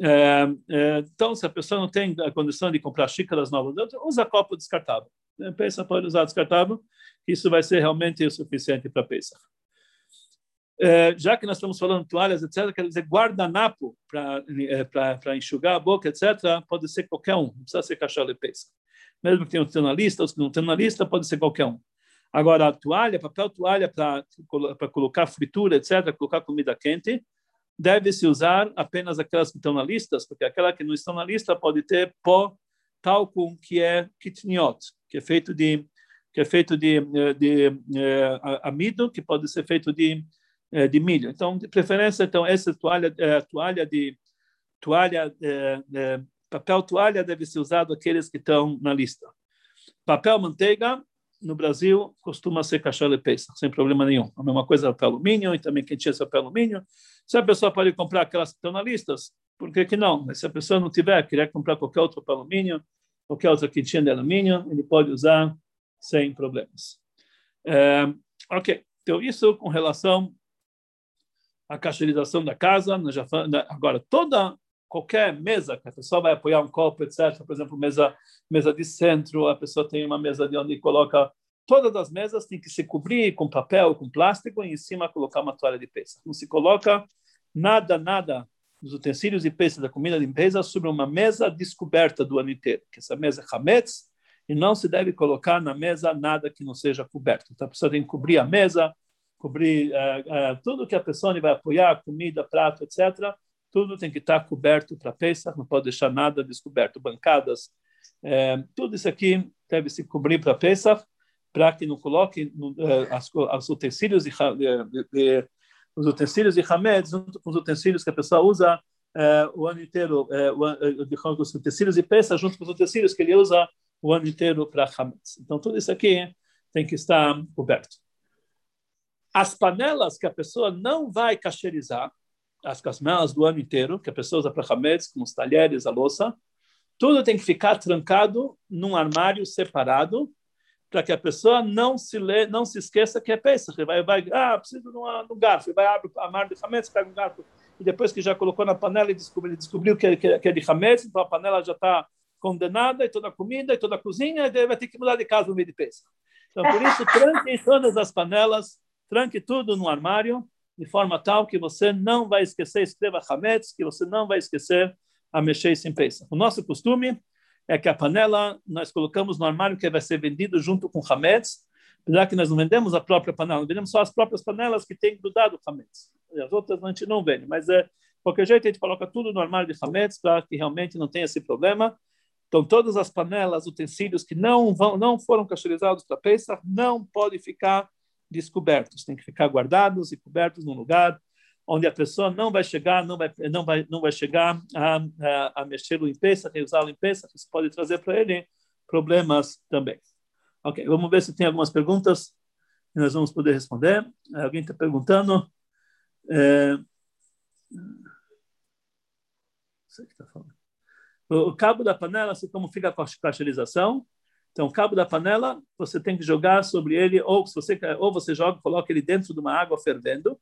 É, é, então, se a pessoa não tem a condição de comprar xícaras novas, usa copo descartável. Pesach pode usar descartável, isso vai ser realmente o suficiente para Pesach. É, já que nós estamos falando toalhas, etc., quer dizer, guardanapo para é, enxugar a boca, etc., pode ser qualquer um, não precisa ser cachorro de Pesach. Mesmo que tenha um na lista, os que não tem na lista, pode ser qualquer um. Agora, a toalha, papel toalha para colocar fritura, etc., colocar comida quente, deve-se usar apenas aquelas que estão na lista, porque aquela que não estão na lista pode ter pó talco que é kitniot, que é feito de que é feito de, de, de eh, amido, que pode ser feito de eh, de milho. Então, de preferência, então essa toalha toalha de toalha papel toalha deve ser usado aqueles que estão na lista. Papel manteiga no Brasil costuma ser cachola e peça, sem problema nenhum. A mesma coisa papel alumínio e também quem tinha papel alumínio. Se a pessoa pode comprar aquelas que estão na lista, por que, que não? Mas se a pessoa não tiver, quiser comprar qualquer outro papel alumínio, qualquer outra quentinha de alumínio, ele pode usar sem problemas. É, ok, então isso com relação à cacherização da casa. Já, agora, toda qualquer mesa que a pessoa vai apoiar um copo, etc. Por exemplo, mesa mesa de centro, a pessoa tem uma mesa de onde coloca todas as mesas tem que se cobrir com papel, com plástico e em cima colocar uma toalha de peça. Não se coloca nada, nada dos utensílios de peça da comida de limpeza sobre uma mesa descoberta do ano inteiro, que essa mesa é hametz e não se deve colocar na mesa nada que não seja coberto. Então a pessoa tem que cobrir a mesa, cobrir uh, uh, tudo que a pessoa vai apoiar, comida, prato, etc tudo tem que estar coberto para Pesach, não pode deixar nada descoberto, bancadas, é, tudo isso aqui deve se cobrir para Pesach, para que não coloque no, é, as, os utensílios de, os utensílios de Hamed junto com os utensílios que a pessoa usa é, o ano inteiro, é, o, os utensílios de Pesach junto com os utensílios que ele usa o ano inteiro para Hamed. Então tudo isso aqui tem que estar coberto. As panelas que a pessoa não vai cacherizar, as casmelas do ano inteiro, que a pessoa usa para hametz, como os talheres, a louça, tudo tem que ficar trancado num armário separado, para que a pessoa não se lê, não se esqueça que é Pesach. Vai, vai, ah, preciso de um garfo. Vai abrir o armário de hametz, pega um garfo. E depois que já colocou na panela e descobriu, descobriu que, que, que é de hametz, então a panela já está condenada, e toda a comida, e toda a cozinha, e vai ter que mudar de casa no meio de Pesach. Então, por isso, tranque todas as panelas, tranque tudo no armário, de forma tal que você não vai esquecer, escreva Hametz, que você não vai esquecer a mexer sem peça. O nosso costume é que a panela nós colocamos no armário que vai ser vendido junto com Hametz, apesar que nós não vendemos a própria panela, vendemos só as próprias panelas que têm grudado Hametz. As outras a gente não vende, mas é, de qualquer jeito a gente coloca tudo no armário de Hametz para que realmente não tenha esse problema. Então, todas as panelas, utensílios que não vão, não foram cacherizados para Pesach, não podem ficar descobertos, tem que ficar guardados e cobertos num lugar onde a pessoa não vai chegar, não vai, não vai, não vai chegar a, a, a mexer no limpeza, a usar a limpeza, isso pode trazer para ele problemas também. Ok, vamos ver se tem algumas perguntas que nós vamos poder responder. Alguém está perguntando. É... O cabo da panela, assim como fica com a cacherização, então, o cabo da panela, você tem que jogar sobre ele, ou se você ou você joga, coloca ele dentro de uma água fervendo,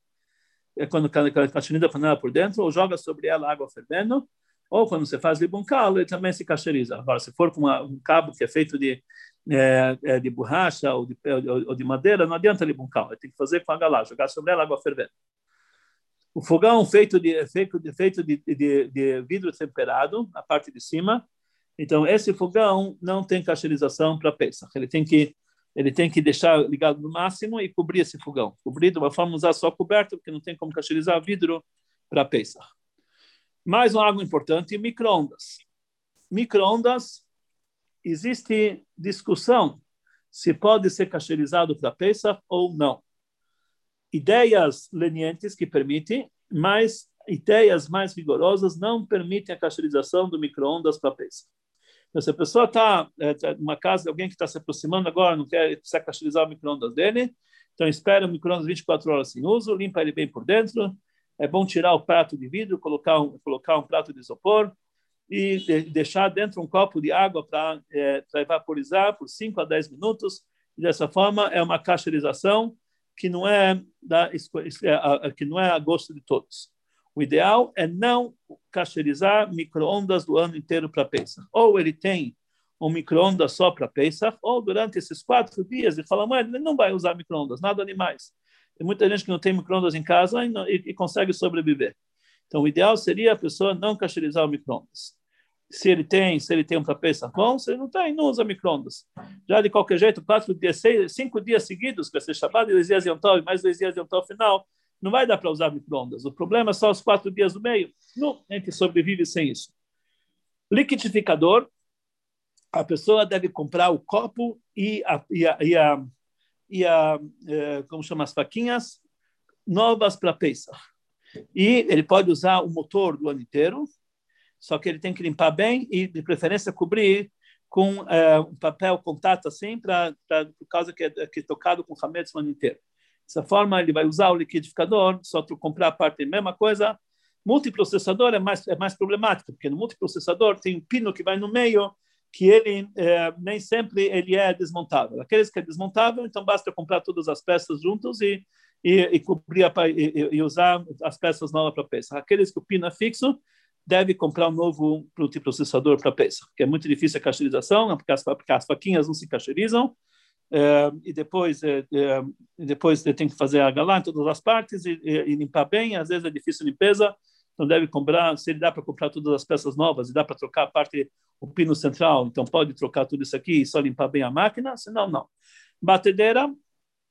é quando a da panela por dentro, ou joga sobre ela água fervendo, ou quando você faz libuncalo, ele também se cacheriza. Agora, se for com uma, um cabo que é feito de, é, é de borracha ou de, ou de madeira, não adianta libuncalo, tem que fazer com a galá, jogar sobre ela água fervendo. O fogão feito de, feito de, feito de, de, de vidro temperado, a parte de cima, então, esse fogão não tem cacherização para Pesach. Ele tem que ele tem que deixar ligado no máximo e cobrir esse fogão. Cobrir de uma forma usar só coberto, porque não tem como cacherizar vidro para Pesach. Mais um algo importante, microondas. Microondas, existe discussão se pode ser cacherizado para Pesach ou não. Ideias lenientes que permitem, mas ideias mais rigorosas não permitem a cacherização do microondas para Pesach. Então, se a pessoa está é, tá numa casa de alguém que está se aproximando agora, não quer precisa castrizar o microondas dele, Então, espera o micro-ondas 24 horas sem uso, limpa ele bem por dentro. É bom tirar o prato de vidro, colocar um, colocar um prato de isopor e de, deixar dentro um copo de água para é, evaporizar por 5 a 10 minutos. E dessa forma, é uma cacherização que não é, da, é, que não é a gosto de todos. O ideal é não cacherizar micro-ondas do ano inteiro para Pesach. Ou ele tem um micro-ondas só para Pesach, ou durante esses quatro dias ele fala, mas ele não vai usar micro-ondas, nada demais. Tem muita gente que não tem micro-ondas em casa e, não, e, e, consegue sobreviver. Então, o ideal seria a pessoa não cacherizar o micro-ondas. Se ele tem, se ele tem um para Pesach bom, se ele não tem, não usa micro-ondas. Já de qualquer jeito, quatro dias, seis, cinco dias seguidos, que vai ser Shabbat dois dias de Yom mais dois dias de Yom final, não vai dar para usar microondas. O problema é só os quatro dias do meio. Não, a gente sobrevive sem isso. Liquidificador, a pessoa deve comprar o copo e a, e a, e a, e a eh, como chama as faquinhas novas para Pesach. E ele pode usar o motor do ano inteiro, só que ele tem que limpar bem e, de preferência, cobrir com é, um papel contato assim, pra, por causa que é, que é tocado com hametz o ano inteiro. Dessa forma, ele vai usar o liquidificador, só tu comprar a parte, mesma coisa. Multiprocessador é mais, é mais problemático, porque no multiprocessador tem um pino que vai no meio, que ele é, nem sempre ele é desmontável. Aqueles que é desmontável, então basta comprar todas as peças juntos e, e, e cobrir a, e, e, usar as peças novas para peça. Aqueles que o pino é fixo, deve comprar um novo multiprocessador para peça, que é muito difícil a cacherização, porque as, porque as faquinhas não se cacherizam, Uh, e depois uh, depois tem que fazer a galã em todas as partes e, e, limpar bem. Às vezes é difícil limpeza, então deve comprar. Se ele dá para comprar todas as peças novas e dá para trocar a parte, o pino central, então pode trocar tudo isso aqui e só limpar bem a máquina. Senão, não. Batedeira,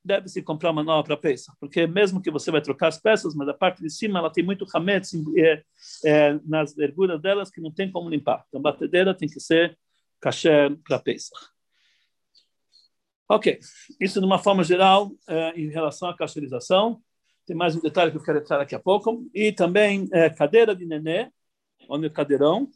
deve-se comprar uma nova para peça, porque mesmo que você vai trocar as peças, mas a parte de cima ela tem muito hametz é, é, nas verguras delas que não tem como limpar. Então, batedeira tem que ser cachê para peça. Ok, isso de uma forma geral é, em relação à cacherização. Tem mais um detalhe que eu quero entrar daqui a pouco. E também é, cadeira de nenê, onde é o cadeirão.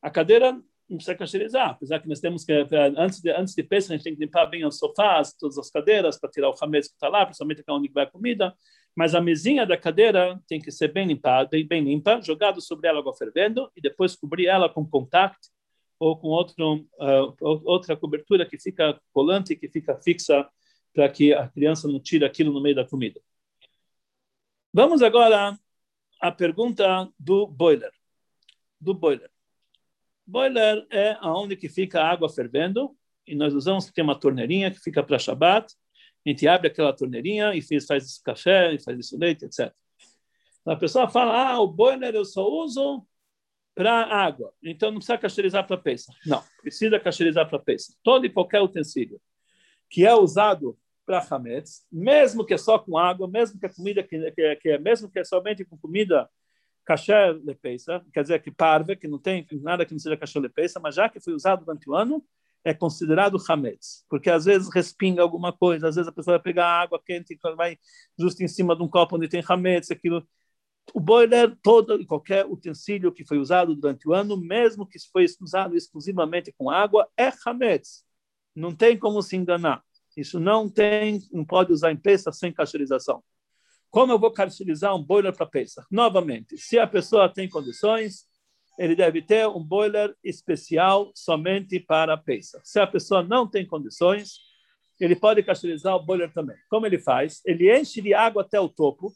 A cadeira não precisa cacherizar, apesar que nós temos que, antes de, antes de pescar, a gente tem que limpar bem os sofás, todas as cadeiras, para tirar o ramês que está lá, principalmente onde vai a comida. Mas a mesinha da cadeira tem que ser bem limpada, bem, bem limpa, jogado sobre ela água fervendo e depois cobrir ela com contact ou com outro, uh, outra cobertura que fica colante, que fica fixa, para que a criança não tire aquilo no meio da comida. Vamos agora à pergunta do boiler. Do boiler. Boiler é aonde que fica a água fervendo, e nós usamos, tem uma torneirinha que fica para Shabbat, a gente abre aquela torneirinha e faz, faz esse café, e faz esse leite, etc. A pessoa fala, ah, o boiler eu só uso para água. Então não precisa cacherizar para peça. Não, precisa cacherizar para peça. Todo e qualquer utensílio que é usado para hametz, mesmo que é só com água, mesmo que a comida que, que, que é mesmo que é somente com comida kasher de peça, quer dizer que parve, que não tem nada que não seja kasher de peça, mas já que foi usado durante o ano, é considerado hametz, porque às vezes respinga alguma coisa, às vezes a pessoa vai pegar água quente e vai justo em cima de um copo onde tem hametz, aquilo o boiler, todo e qualquer utensílio que foi usado durante o ano, mesmo que foi usado exclusivamente com água, é hametz. Não tem como se enganar. Isso não tem, não pode usar em peça sem cacherização. Como eu vou cacherizar um boiler para peça? Novamente, se a pessoa tem condições, ele deve ter um boiler especial somente para peça. Se a pessoa não tem condições, ele pode cacherizar o boiler também. Como ele faz? Ele enche de água até o topo,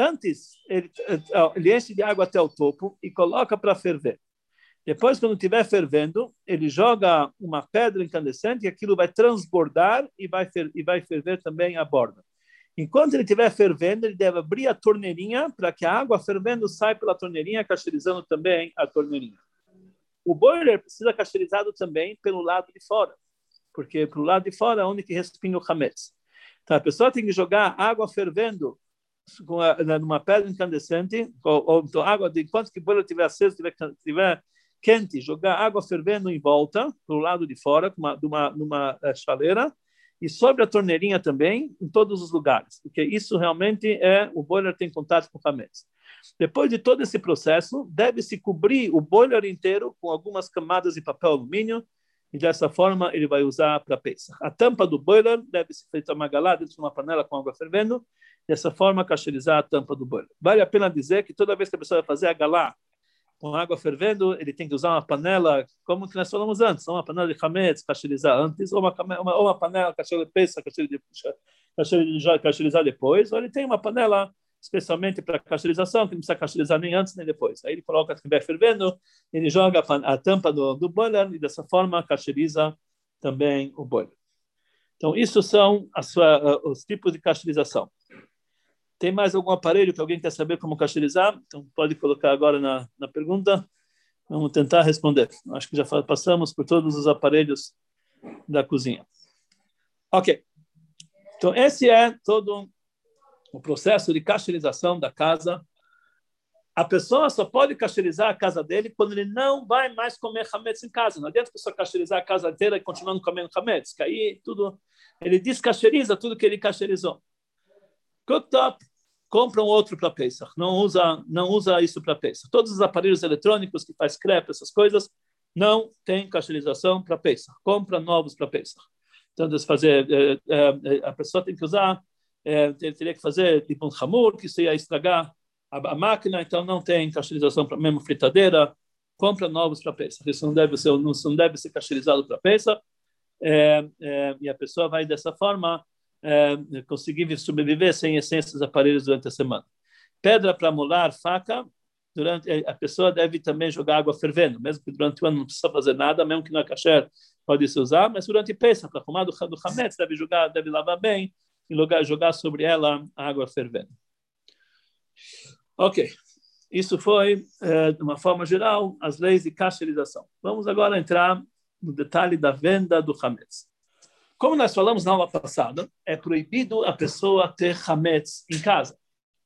Antes, ele, ele enche de água até o topo e coloca para ferver. Depois, quando estiver fervendo, ele joga uma pedra incandescente e aquilo vai transbordar e vai, fer, e vai ferver também a borda. Enquanto ele estiver fervendo, ele deve abrir a torneirinha para que a água fervendo saia pela torneirinha, cacherizando também a torneirinha. O boiler precisa cacherizado também pelo lado de fora, porque pelo lado de fora é onde que respinga o hametz. Então, a pessoa tem que jogar água fervendo com a, numa pedra incandescente, ou, então água, de, enquanto que o boiler estiver aceso, estiver, quente, jogar água fervendo em volta, para o lado de fora, uma, numa, eh, chaleira, e sobre a torneirinha também, em todos os lugares, porque isso realmente é, o boiler tem contato com o hametz. Depois de todo esse processo, deve-se cobrir o boiler inteiro com algumas camadas de papel alumínio, e dessa forma ele vai usar para Pesach. A tampa do boiler deve ser feita magalá dentro de uma panela com água fervendo, dessa forma cacherizar a tampa do boiler. Vale a pena dizer que toda vez que a pessoa vai fazer a galá com água fervendo, ele tem que usar uma panela, como que nós falamos antes, uma panela de hametz, cacherizar antes, ou uma, uma, ou uma panela cacherizar de cacherizar depois, ou ele tem uma panela especialmente para cacheirização, que não precisa cacherizar nem antes nem depois. Aí ele coloca que estiver fervendo, ele joga a tampa do, do boiler e dessa forma cacheiriza também o boiler. Então, isso são sua, os tipos de cacheirização. Tem mais algum aparelho que alguém quer saber como casteirizar? Então, pode colocar agora na, na pergunta. Vamos tentar responder. Acho que já passamos por todos os aparelhos da cozinha. Ok. Então, esse é todo o processo de cacheirização da casa. A pessoa só pode casteirizar a casa dele quando ele não vai mais comer hametz em casa. Não adianta a pessoa casteirizar a casa inteira e continuando comendo hametz, que aí tudo, ele descacheiriza tudo que ele casteirizou. Cooktop, compra um outro para Pesach. Não usa, não usa isso para Pesach. Todos os aparelhos eletrônicos que faz crepe, essas coisas, não tem castelização para Pesach. Compra novos para Pesach. Então, fazer, é, é, a pessoa tem que usar, teria que fazer tipo um hamur, que se ia estragar a, máquina, então não tem castelização para mesmo fritadeira. Compra novos para Pesach. Isso não deve ser, não, deve ser castelizado para Pesach. E a pessoa vai dessa forma é, conseguir sobreviver sem esses aparelhos durante a semana. Pedra para molar, faca, durante a pessoa deve também jogar água fervendo, mesmo que durante o ano não precisa fazer nada, mesmo que na kasher pode se usar, mas durante peça para arrumar do, do hametz, deve jogar, deve lavar bem e jogar, jogar sobre ela água fervendo. Ok, isso foi, é, de uma forma geral, as leis de cacherização. Vamos agora entrar no detalhe da venda do hametz. Como nós falamos na aula passada, é proibido a pessoa ter hametz em casa.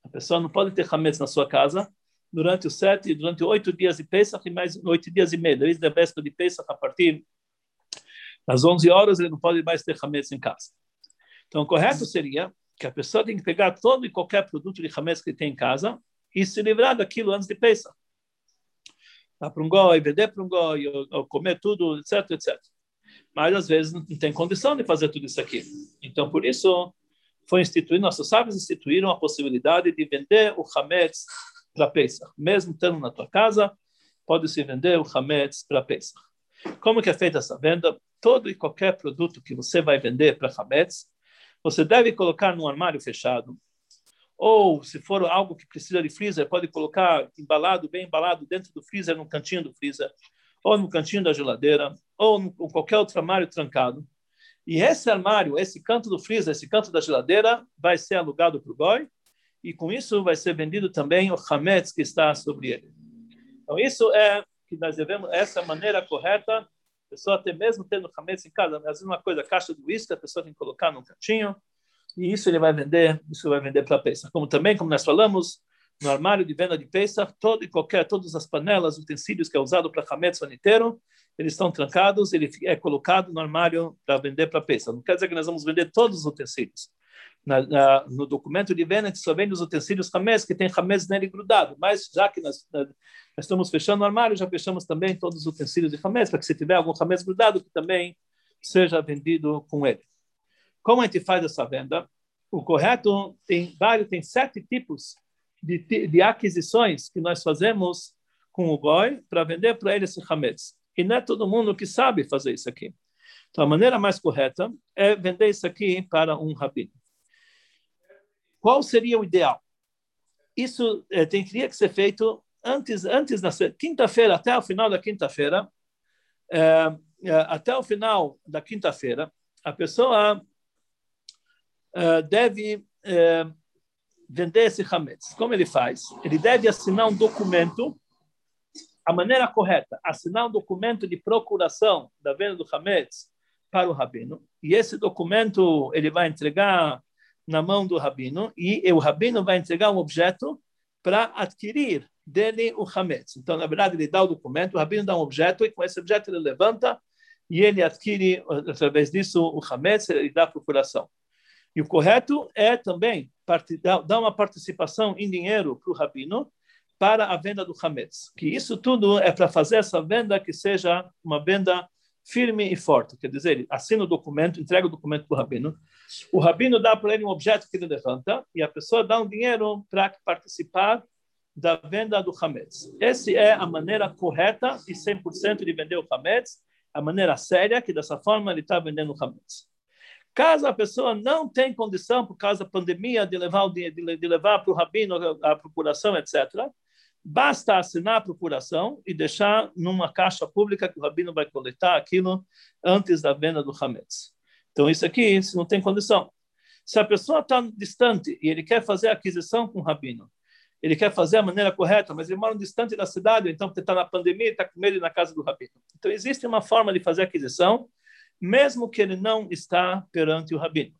A pessoa não pode ter hametz na sua casa durante os sete, durante oito dias de Pesach e mais oito dias e meio. Desde a véspera de Pesach, a partir das onze horas, ele não pode mais ter hametz em casa. Então, o correto seria que a pessoa tem que pegar todo e qualquer produto de hametz que tem em casa e se livrar daquilo antes de Pesach. Dar para um goi, vender para um goi, ou, ou comer tudo, etc, etc mas às vezes não tem condição de fazer tudo isso aqui. Então, por isso, foi instituído, nossos sábios instituíram a possibilidade de vender o Hametz para Pesach. Mesmo estando na tua casa, pode-se vender o Hametz para Pesach. Como que é feita essa venda? Todo e qualquer produto que você vai vender para Hametz, você deve colocar num armário fechado. Ou, se for algo que precisa de freezer, pode colocar embalado, bem embalado, dentro do freezer, no cantinho do freezer ou no cantinho da geladeira, ou em qualquer outro armário trancado. E esse armário, esse canto do freezer, esse canto da geladeira, vai ser alugado para o goi, e com isso vai ser vendido também o hametz que está sobre ele. Então, isso é que nós devemos, essa é maneira correta, a pessoa até mesmo tendo hametz em casa, mas uma coisa, caixa do uísque, a pessoa tem que colocar num cantinho, e isso ele vai vender, isso vai vender para a peça. Como também, como nós falamos, no armário de venda de Pesach, todo e qualquer, todas as panelas, utensílios que é usado para Hametz o ano inteiro, eles estão trancados, ele é colocado no armário para vender para Pesach. Não quer dizer que nós vamos vender todos os utensílios. Na, na, no documento de venda, a gente só vende os utensílios Hametz, que tem Hametz nele grudado, mas já que nós, nós, estamos fechando o armário, já fechamos também todos os utensílios de Hametz, para que se tiver algum Hametz grudado, que também seja vendido com ele. Como a gente faz essa venda? O correto tem vários, tem sete tipos de, de aquisições que nós fazemos com o goi para vender para ele esse hametz. E não é todo mundo que sabe fazer isso aqui. Então, a maneira mais correta é vender isso aqui para um rabino. Qual seria o ideal? Isso é, tem, teria que ser feito antes, antes da quinta-feira, até o final da quinta-feira, é, é, até o final da quinta-feira, a pessoa deve vender esse hametz. Como ele faz? Ele deve assinar um documento, a maneira correta, assinar um documento de procuração da venda do hametz para o rabino. E esse documento ele vai entregar na mão do rabino e o rabino vai entregar um objeto para adquirir dele o hametz. Então, na verdade, ele dá o documento, o rabino dá um objeto e com esse objeto ele levanta e ele adquire, através disso, o hametz e dá a procuração. E o correto é também dar uma participação em dinheiro para o rabino para a venda do hametz. Que isso tudo é para fazer essa venda que seja uma venda firme e forte. Quer dizer, ele assina o documento, entrega o documento para o rabino. O rabino dá para ele um objeto que ele levanta e a pessoa dá um dinheiro para participar da venda do Hametz. Essa é a maneira correta e 100% de vender o Hametz, a maneira séria, que dessa forma ele está vendendo o Hametz. Caso a pessoa não tem condição, por causa da pandemia, de levar, de, de levar para o rabino a procuração, etc., basta assinar a procuração e deixar numa caixa pública que o rabino vai coletar aquilo antes da venda do Hametz. Então, isso aqui, se não tem condição. Se a pessoa está distante e ele quer fazer a aquisição com o rabino, ele quer fazer a maneira correta, mas ele mora distante da cidade, então está na pandemia, está com medo na casa do rabino. Então, existe uma forma de fazer aquisição, mesmo que ele não está perante o rabino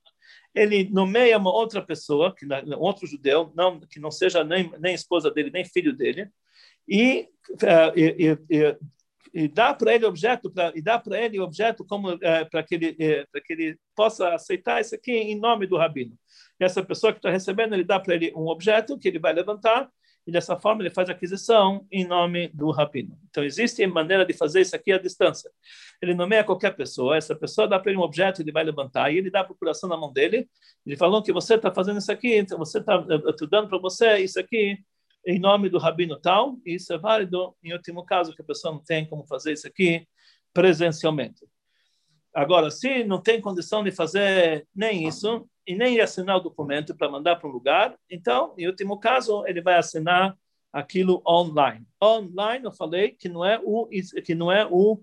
ele nomeia uma outra pessoa, que outro judeu, não que não seja nem, nem esposa dele, nem filho dele, e, uh, e, e, e dá para ele objeto pra, e dá para ele objeto como uh, para que ele uh, para que ele possa aceitar isso aqui em nome do rabino. E essa pessoa que está recebendo, ele dá para ele um objeto que ele vai levantar e dessa forma ele faz aquisição em nome do rabino. Então existe maneira de fazer isso aqui à distância. Ele nomeia qualquer pessoa, essa pessoa dá para ele um objeto, ele vai levantar e ele dá a procuração na mão dele. Ele falou que você está fazendo isso aqui, então você está dando para você isso aqui em nome do rabino tal. E isso é válido em último caso que a pessoa não tem como fazer isso aqui presencialmente. Agora, se não tem condição de fazer nem isso, e nem assinar o documento para mandar para um lugar, então, em último caso, ele vai assinar aquilo online. Online, eu falei que não é o que não é o,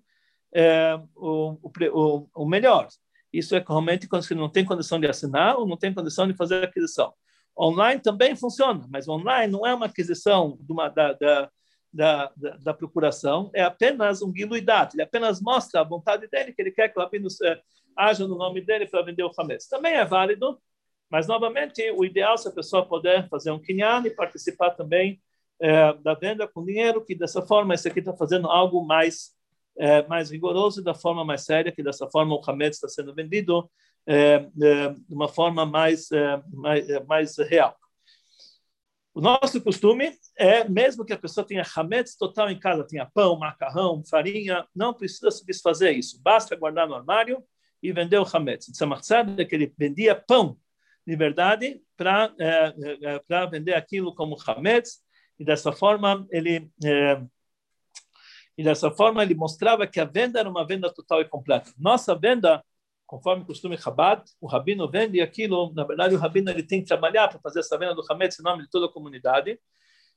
é, o, o, o, melhor. Isso é realmente quando você não tem condição de assinar ou não tem condição de fazer aquisição. Online também funciona, mas online não é uma aquisição de uma, da, da, da, da, da procuração, é apenas um guiluidade, ele apenas mostra a vontade dele, que ele quer que o rabino haja no nome dele para vender o Hametz. Também é válido, mas, novamente, o ideal é se a pessoa puder fazer um quinhão e participar também é, da venda com dinheiro, que dessa forma, esse aqui está fazendo algo mais, é, mais rigoroso e da forma mais séria, que dessa forma o Hametz está sendo vendido é, de uma forma mais, mais, mais real. O nosso costume é, mesmo que a pessoa tenha hametz total em casa, tenha pão, macarrão, farinha, não precisa se desfazer isso. Basta guardar no armário e vender o hametz. Tzemach é que ele vendia pão de verdade para é, é, para vender aquilo como hametz e dessa forma ele é, e dessa forma ele mostrava que a venda era uma venda total e completa. Nossa venda, conforme o costume Chabad, o rabino vende aquilo, na verdade o rabino ele tem que trabalhar para fazer essa venda do hametz em nome de toda a comunidade.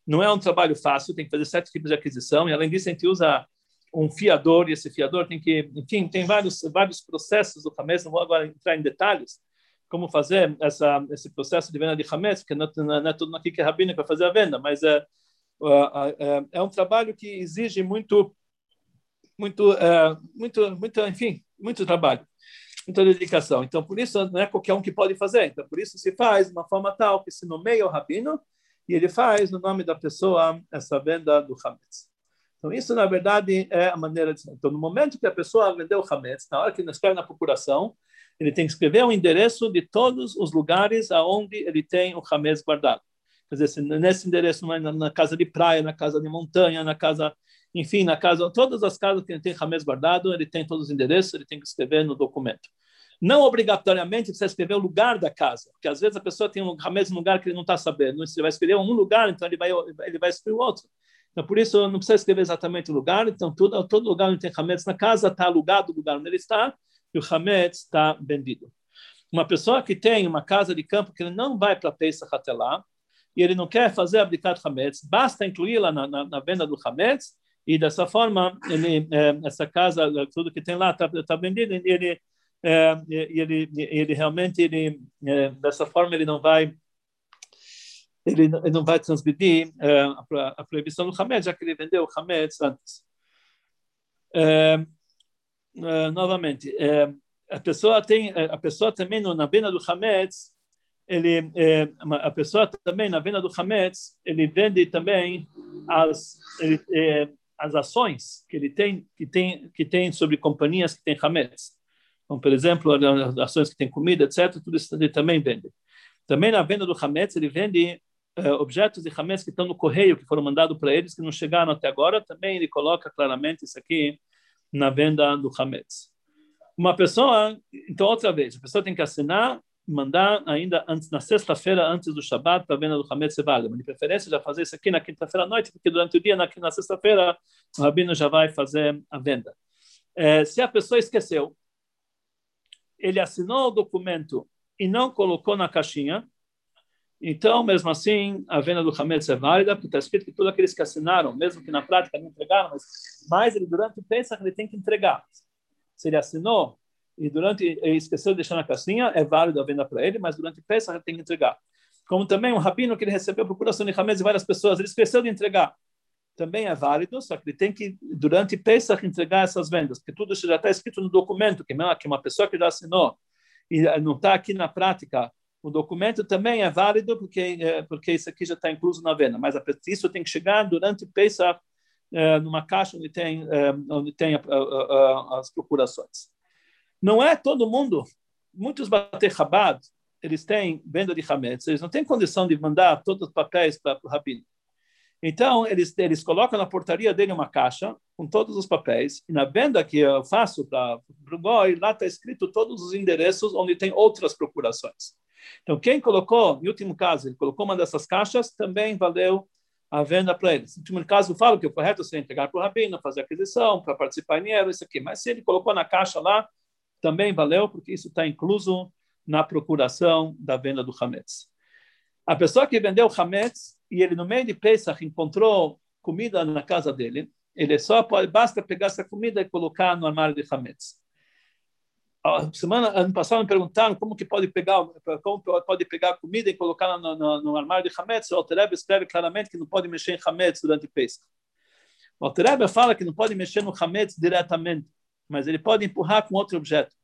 Não é um trabalho fácil, tem que fazer sete tipos de aquisição e além disso a gente usa um fiador, e esse fiador tem que, enfim, tem vários, vários processos do Hametz, não vou agora entrar em detalhes, como fazer essa, esse processo de venda de Hametz, porque não, não é tudo aqui que é rabino para fazer a venda, mas é, é, é um trabalho que exige muito, muito, é, muito, muito, enfim, muito trabalho, muita dedicação. Então, por isso, não é qualquer um que pode fazer. Então, por isso se faz de uma forma tal que se nomeia o rabino e ele faz no nome da pessoa essa venda do Hametz. Então, isso, na verdade, é a maneira de. Então, no momento que a pessoa vendeu o Hametz, na hora que ele escreve na procuração, ele tem que escrever o endereço de todos os lugares aonde ele tem o Hametz guardado. Quer dizer, nesse endereço, na, na casa de praia, na casa de montanha, na casa, enfim, na casa, todas as casas que ele tem Hametz guardado, ele tem todos os endereços, ele tem que escrever no documento. Não obrigatoriamente precisa escrever o lugar da casa, porque às vezes a pessoa tem um Hametz no lugar que ele não está sabendo. Ele vai escrever um lugar, então ele vai, ele vai escrever outro. Então, por isso, não precisa escrever exatamente o lugar. Então, todo, todo lugar onde tem Hametz na casa está alugado o lugar onde ele está e o Hametz está vendido. Uma pessoa que tem uma casa de campo que ele não vai para Pesach até e ele não quer fazer abdicar Hametz, basta incluí-la na, na, na, venda do Hametz e dessa forma ele, é, essa casa, tudo que tem lá está tá vendido ele, é, ele, ele realmente ele, é, dessa forma ele não vai ele, não vai transgredir uh, a, proibição do Hametz, já que ele vendeu o Hametz antes. Novamente, a pessoa tem a pessoa também na venda do Hametz, ele a pessoa também na venda do Hametz, ele vende também as ele, as ações que ele tem que tem que tem sobre companhias que têm Hametz. Como, por exemplo, as ações que têm comida, etc. Tudo isso ele também vende. Também na venda do Hametz, ele vende uh, objetos de Hametz que estão no correio, que foram mandados para eles, que não chegaram até agora, também ele coloca claramente isso aqui na venda do Hametz. Uma pessoa, então outra vez, a pessoa tem que assinar, mandar ainda antes na sexta-feira antes do Shabat para a venda do Hametz é válido. De preferência já fazer isso aqui na quinta-feira à noite, porque durante o dia na, na sexta-feira o rabino já vai fazer a venda. É, se a pessoa esqueceu, ele assinou o documento e não colocou na caixinha, então, mesmo assim, a venda do Hametz é válida, porque está escrito que todos aqueles que assinaram, mesmo que na prática não entregaram, mas, mas ele durante o Pesach ele tem que entregar. Se ele assinou e durante ele esqueceu de deixar na caixinha, é válido a venda para ele, mas durante ele tem que entregar. Como também um rabino que ele recebeu procuração de Hametz de várias pessoas, ele esqueceu de entregar. Também é válido, só que ele tem que, durante Pesach, entregar essas vendas, porque tudo isso já está escrito no documento, que uma pessoa que já assinou e não está aqui na prática o documento também é válido porque é, porque isso aqui já está incluso na venda, mas isso tem que chegar durante Pesach é, numa caixa onde tem é, onde tem as procurações. Não é todo mundo, muitos bater rabad, eles têm venda de hametz, eles não têm condição de mandar todos os papéis para o rabino. Então, eles, eles colocam na portaria dele uma caixa com todos os papéis, e na venda que eu faço para o Goi, lá está escrito todos os endereços onde tem outras procurações. Então, quem colocou, em último caso, ele colocou uma dessas caixas, também valeu a venda para eles. No último caso, eu falo que o correto seria entregar para o rabino, fazer aquisição, para participar em dinheiro, isso aqui. Mas se ele colocou na caixa lá, também valeu, porque isso está incluso na procuração da venda do Hametz. A pessoa que vendeu o Hametz e ele no meio de Pesach encontrou comida na casa dele, ele só pode, basta pegar essa comida e colocar no armário de Hametz a semana ano passado me perguntaram como que pode pegar como pode pegar comida e colocar no, no, no armário de Hametz. O Alter escreve claramente que não pode mexer em Hametz durante Pesach. O Alter fala que não pode mexer no Hametz diretamente, mas ele pode empurrar com outro objeto.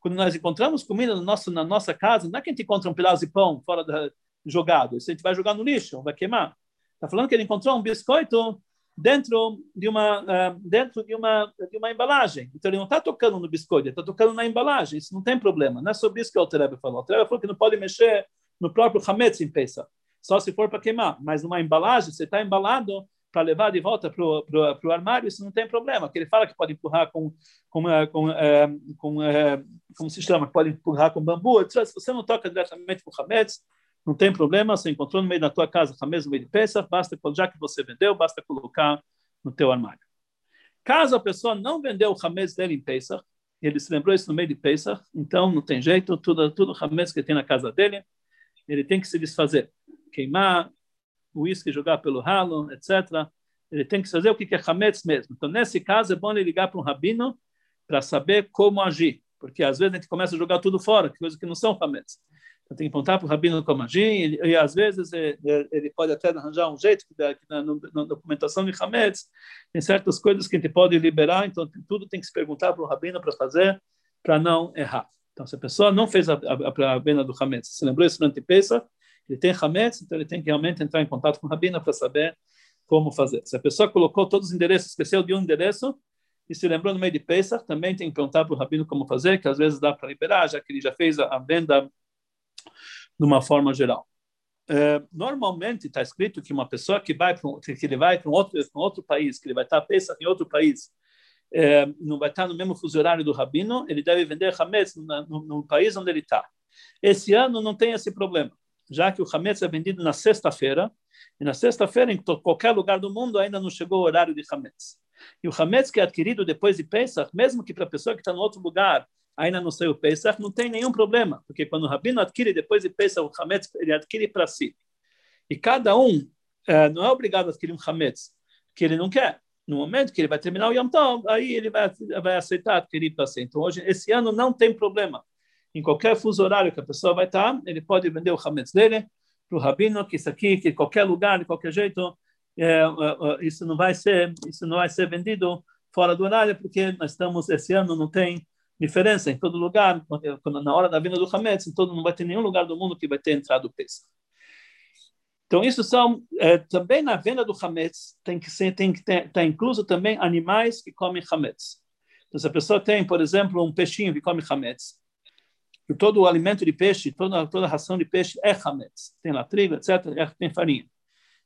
Quando nós encontramos comida no nosso, na nossa casa, não é que a gente encontra um pedaço de pão fora da, jogado, isso a gente vai jogar no lixo, vai queimar. Está falando que ele encontrou um biscoito dentro de uma uh, dentro de uma de uma embalagem. Então ele não está tocando no biscoito, ele está tocando na embalagem. Isso não tem problema. Não é sobre isso que o Alter falou. O Alter falou que não pode mexer no próprio hametz em peça, só se for para queimar. Mas numa embalagem, você está embalado para levar de volta para o armário, isso não tem problema. Que ele fala que pode empurrar com com com, é, com é, como se chama, pode empurrar com bambu. Se você não toca diretamente com hametz, não tem problema, você encontrou no meio da tua casa a mesma meio de peça, basta, já que você vendeu, basta colocar no teu armário. Caso a pessoa não vendeu o Hametz dele em Pesach, ele se lembrou isso no meio de Pesach, então não tem jeito, tudo, tudo Hametz que tem na casa dele, ele tem que se desfazer, queimar, o uísque jogar pelo ralo, etc. Ele tem que fazer o que é Hametz mesmo. Então, nesse caso, é bom ele ligar para um rabino para saber como agir, porque às vezes a gente começa a jogar tudo fora, coisas que não são Hametz tem que apontar para o Rabino como agir, e, e às vezes ele, é, é, ele, pode até arranjar um jeito, que, na, na, documentação de Hametz, tem certas coisas que a gente pode liberar, então tudo tem que se perguntar para o Rabino para fazer, para não errar. Então, se a pessoa não fez a, a, a venda do Hametz, se lembrou isso durante Pesach, ele tem Hametz, então ele tem que realmente entrar em contato com o Rabino para saber como fazer. Se a pessoa colocou todos os endereços, esqueceu de um endereço, e se lembrou no meio de Pesach, também tem que perguntar para o Rabino como fazer, que às vezes dá para liberar, já que ele já fez a, a venda de uma forma geral. É, normalmente está escrito que uma pessoa que vai para um, que ele vai para um outro, um outro país, que ele vai estar pensa em outro país, é, não vai estar no mesmo fuso horário do rabino, ele deve vender hametz no, no, no país onde ele está. Esse ano não tem esse problema, já que o hametz é vendido na sexta-feira, e na sexta-feira, em qualquer lugar do mundo, ainda não chegou o horário de hametz. E o hametz que é adquirido depois de Pesach, mesmo que para a pessoa que está no outro lugar ainda não saiu Pesach, não tem nenhum problema, porque quando o rabino adquire depois de Pesach o Hametz, ele adquire para si. E cada um é, não é obrigado a adquirir um Hametz que ele não quer. No momento que ele vai terminar o Yom Tov, aí ele vai, vai aceitar adquirir para si. Então, hoje, esse ano não tem problema. Em qualquer fuso horário que a pessoa vai estar, ele pode vender o Hametz dele para o rabino, que isso aqui, que qualquer lugar, de qualquer jeito, é, é, é, isso não vai ser, isso não vai ser vendido fora do horário, porque nós estamos esse ano não tem diferença em todo lugar, na hora da vinda do Hametz, em todo, não vai ter nenhum lugar do mundo que vai ter entrado o Pesach. Então, isso são, é, também na venda do Hametz, tem que ser, tem que ter, tá incluso também animais que comem Hametz. Então, se a pessoa tem, por exemplo, um peixinho que come Hametz, todo o alimento de peixe, toda, toda a ração de peixe é Hametz, tem lá trigo, etc., é, tem farinha.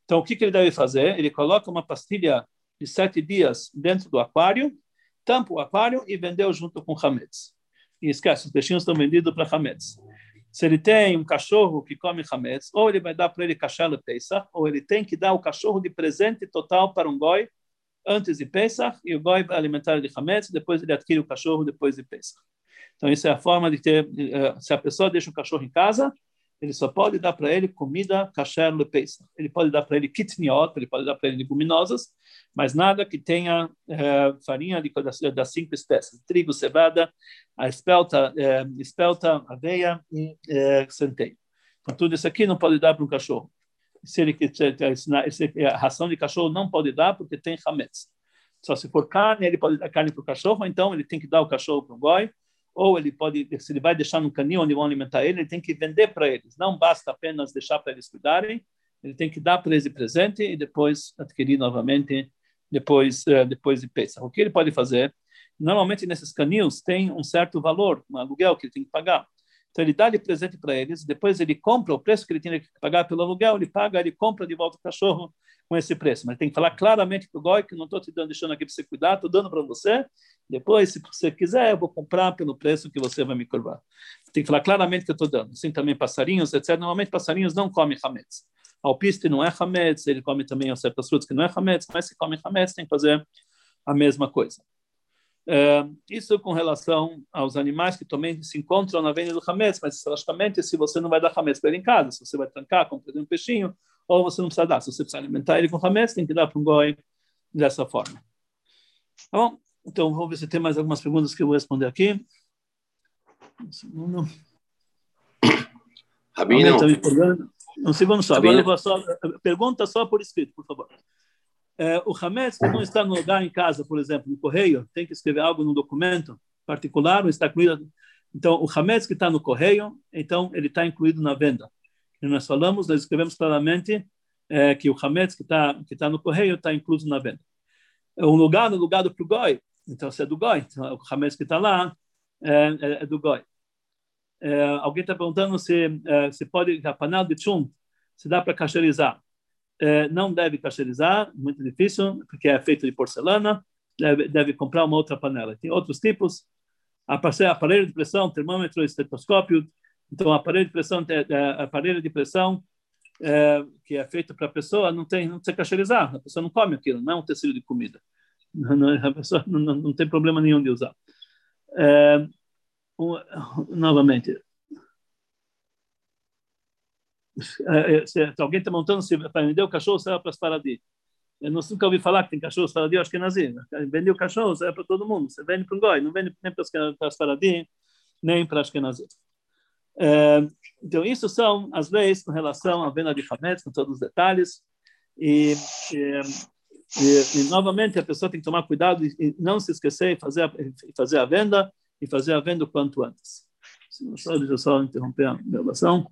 Então, o que, que ele deve fazer? Ele coloca uma pastilha de sete dias dentro do aquário tampa o aquário e vendeu junto com Hametz. E esquece, os peixinhos estão vendidos para Hametz. Se ele tem um cachorro que come Hametz, ou ele vai dar para ele cachorro Pesach, ou ele tem que dar o cachorro de presente total para um goi antes de Pesach, e o goi vai alimentar de Hametz, depois ele adquire o cachorro depois de Pesach. Então, isso é a forma de ter. Eh, se a pessoa deixa o cachorro em casa, ele só pode dar para ele comida kasher lepeisa. Ele pode dar para ele kitniot, ele pode dar para ele leguminosas, mas nada que tenha é, farinha de, das, das, cinco espécies: trigo, cevada, a espelta, é, espelta aveia e é, centeio. Então, tudo isso aqui não pode dar para um cachorro. Se ele se, a ração de cachorro não pode dar porque tem hametz. Só se for carne, ele pode dar carne para o cachorro, então ele tem que dar o cachorro para o goi, ou ele pode, se ele vai deixar no canil onde vão alimentar ele, ele tem que vender para eles. Não basta apenas deixar para eles cuidarem, ele tem que dar para eles de presente e depois adquirir novamente depois uh, depois de peça. O que ele pode fazer? Normalmente nesses canil tem um certo valor, um aluguel que ele tem que pagar. Então ele dá de presente para eles, depois ele compra o preço que ele tinha que pagar pelo aluguel, ele paga, ele compra de volta o cachorro com esse preço. Mas tem que falar claramente para o goi que não estou te dando, deixando aqui para você cuidar, estou dando para você. Depois, se você quiser, eu vou comprar pelo preço que você vai me curvar. Tem que falar claramente que eu estou dando. Assim também passarinhos, etc. Normalmente passarinhos não comem hametz. Alpiste não é hametz, ele come também certas frutas que não é hametz, mas se come hametz tem que fazer a mesma coisa. É, isso com relação aos animais que também se encontram na venda do hametz, mas logicamente se você não vai dar hametz para ele em casa, se você vai trancar, comprar um peixinho, ou você não precisa dar. Se você precisa alimentar ele com hametz, tem que dar para um goi dessa forma. Tá bom? Então, vamos ver se tem mais algumas perguntas que eu vou responder aqui. Um segundo. Rabino. Tá um segundo só. Agora eu vou só. Pergunta só por escrito, por favor. É, o Hametz, que não está no lugar em casa, por exemplo, no correio, tem que escrever algo no documento particular ou está incluído. Então, o Hametz que está no correio, então ele está incluído na venda. E nós falamos, nós escrevemos claramente é, que o Hametz que está que tá no correio está incluído na venda. Um lugar no lugar do Goi, então se é do Goi, então, o Hametz que está lá é, é, é, do Goi. É, alguém está perguntando se, é, se pode, a panela de chum, se dá para cacherizar. É, não deve cacherizar, muito difícil, porque é feito de porcelana, deve, deve comprar uma outra panela. Tem outros tipos, aparelho de pressão, termômetro, estetoscópio, então, aparelho de pressão, aparelho de pressão é, que é feito para a pessoa não tem não precisa cacherizar, a pessoa não come aquilo, não é um tecido de comida, não, a pessoa não, não, tem problema nenhum de usar. É, um, novamente, é, é, se, se alguém está montando se para vender o cachorro será para as paradig. Eu nunca ouvi falar que tem cachorro paradig, acho que é nazi. Vende o cachorro será para todo mundo. Você vende para um goi, não vende nem para as paradig, nem para as Ashkenazi. É, então, isso são as leis com relação à venda de Hametz, com todos os detalhes. E, e, e, e, novamente, a pessoa tem que tomar cuidado e não se esquecer de fazer, fazer a venda e fazer a venda o quanto antes. Deixa eu só interromper a gravação.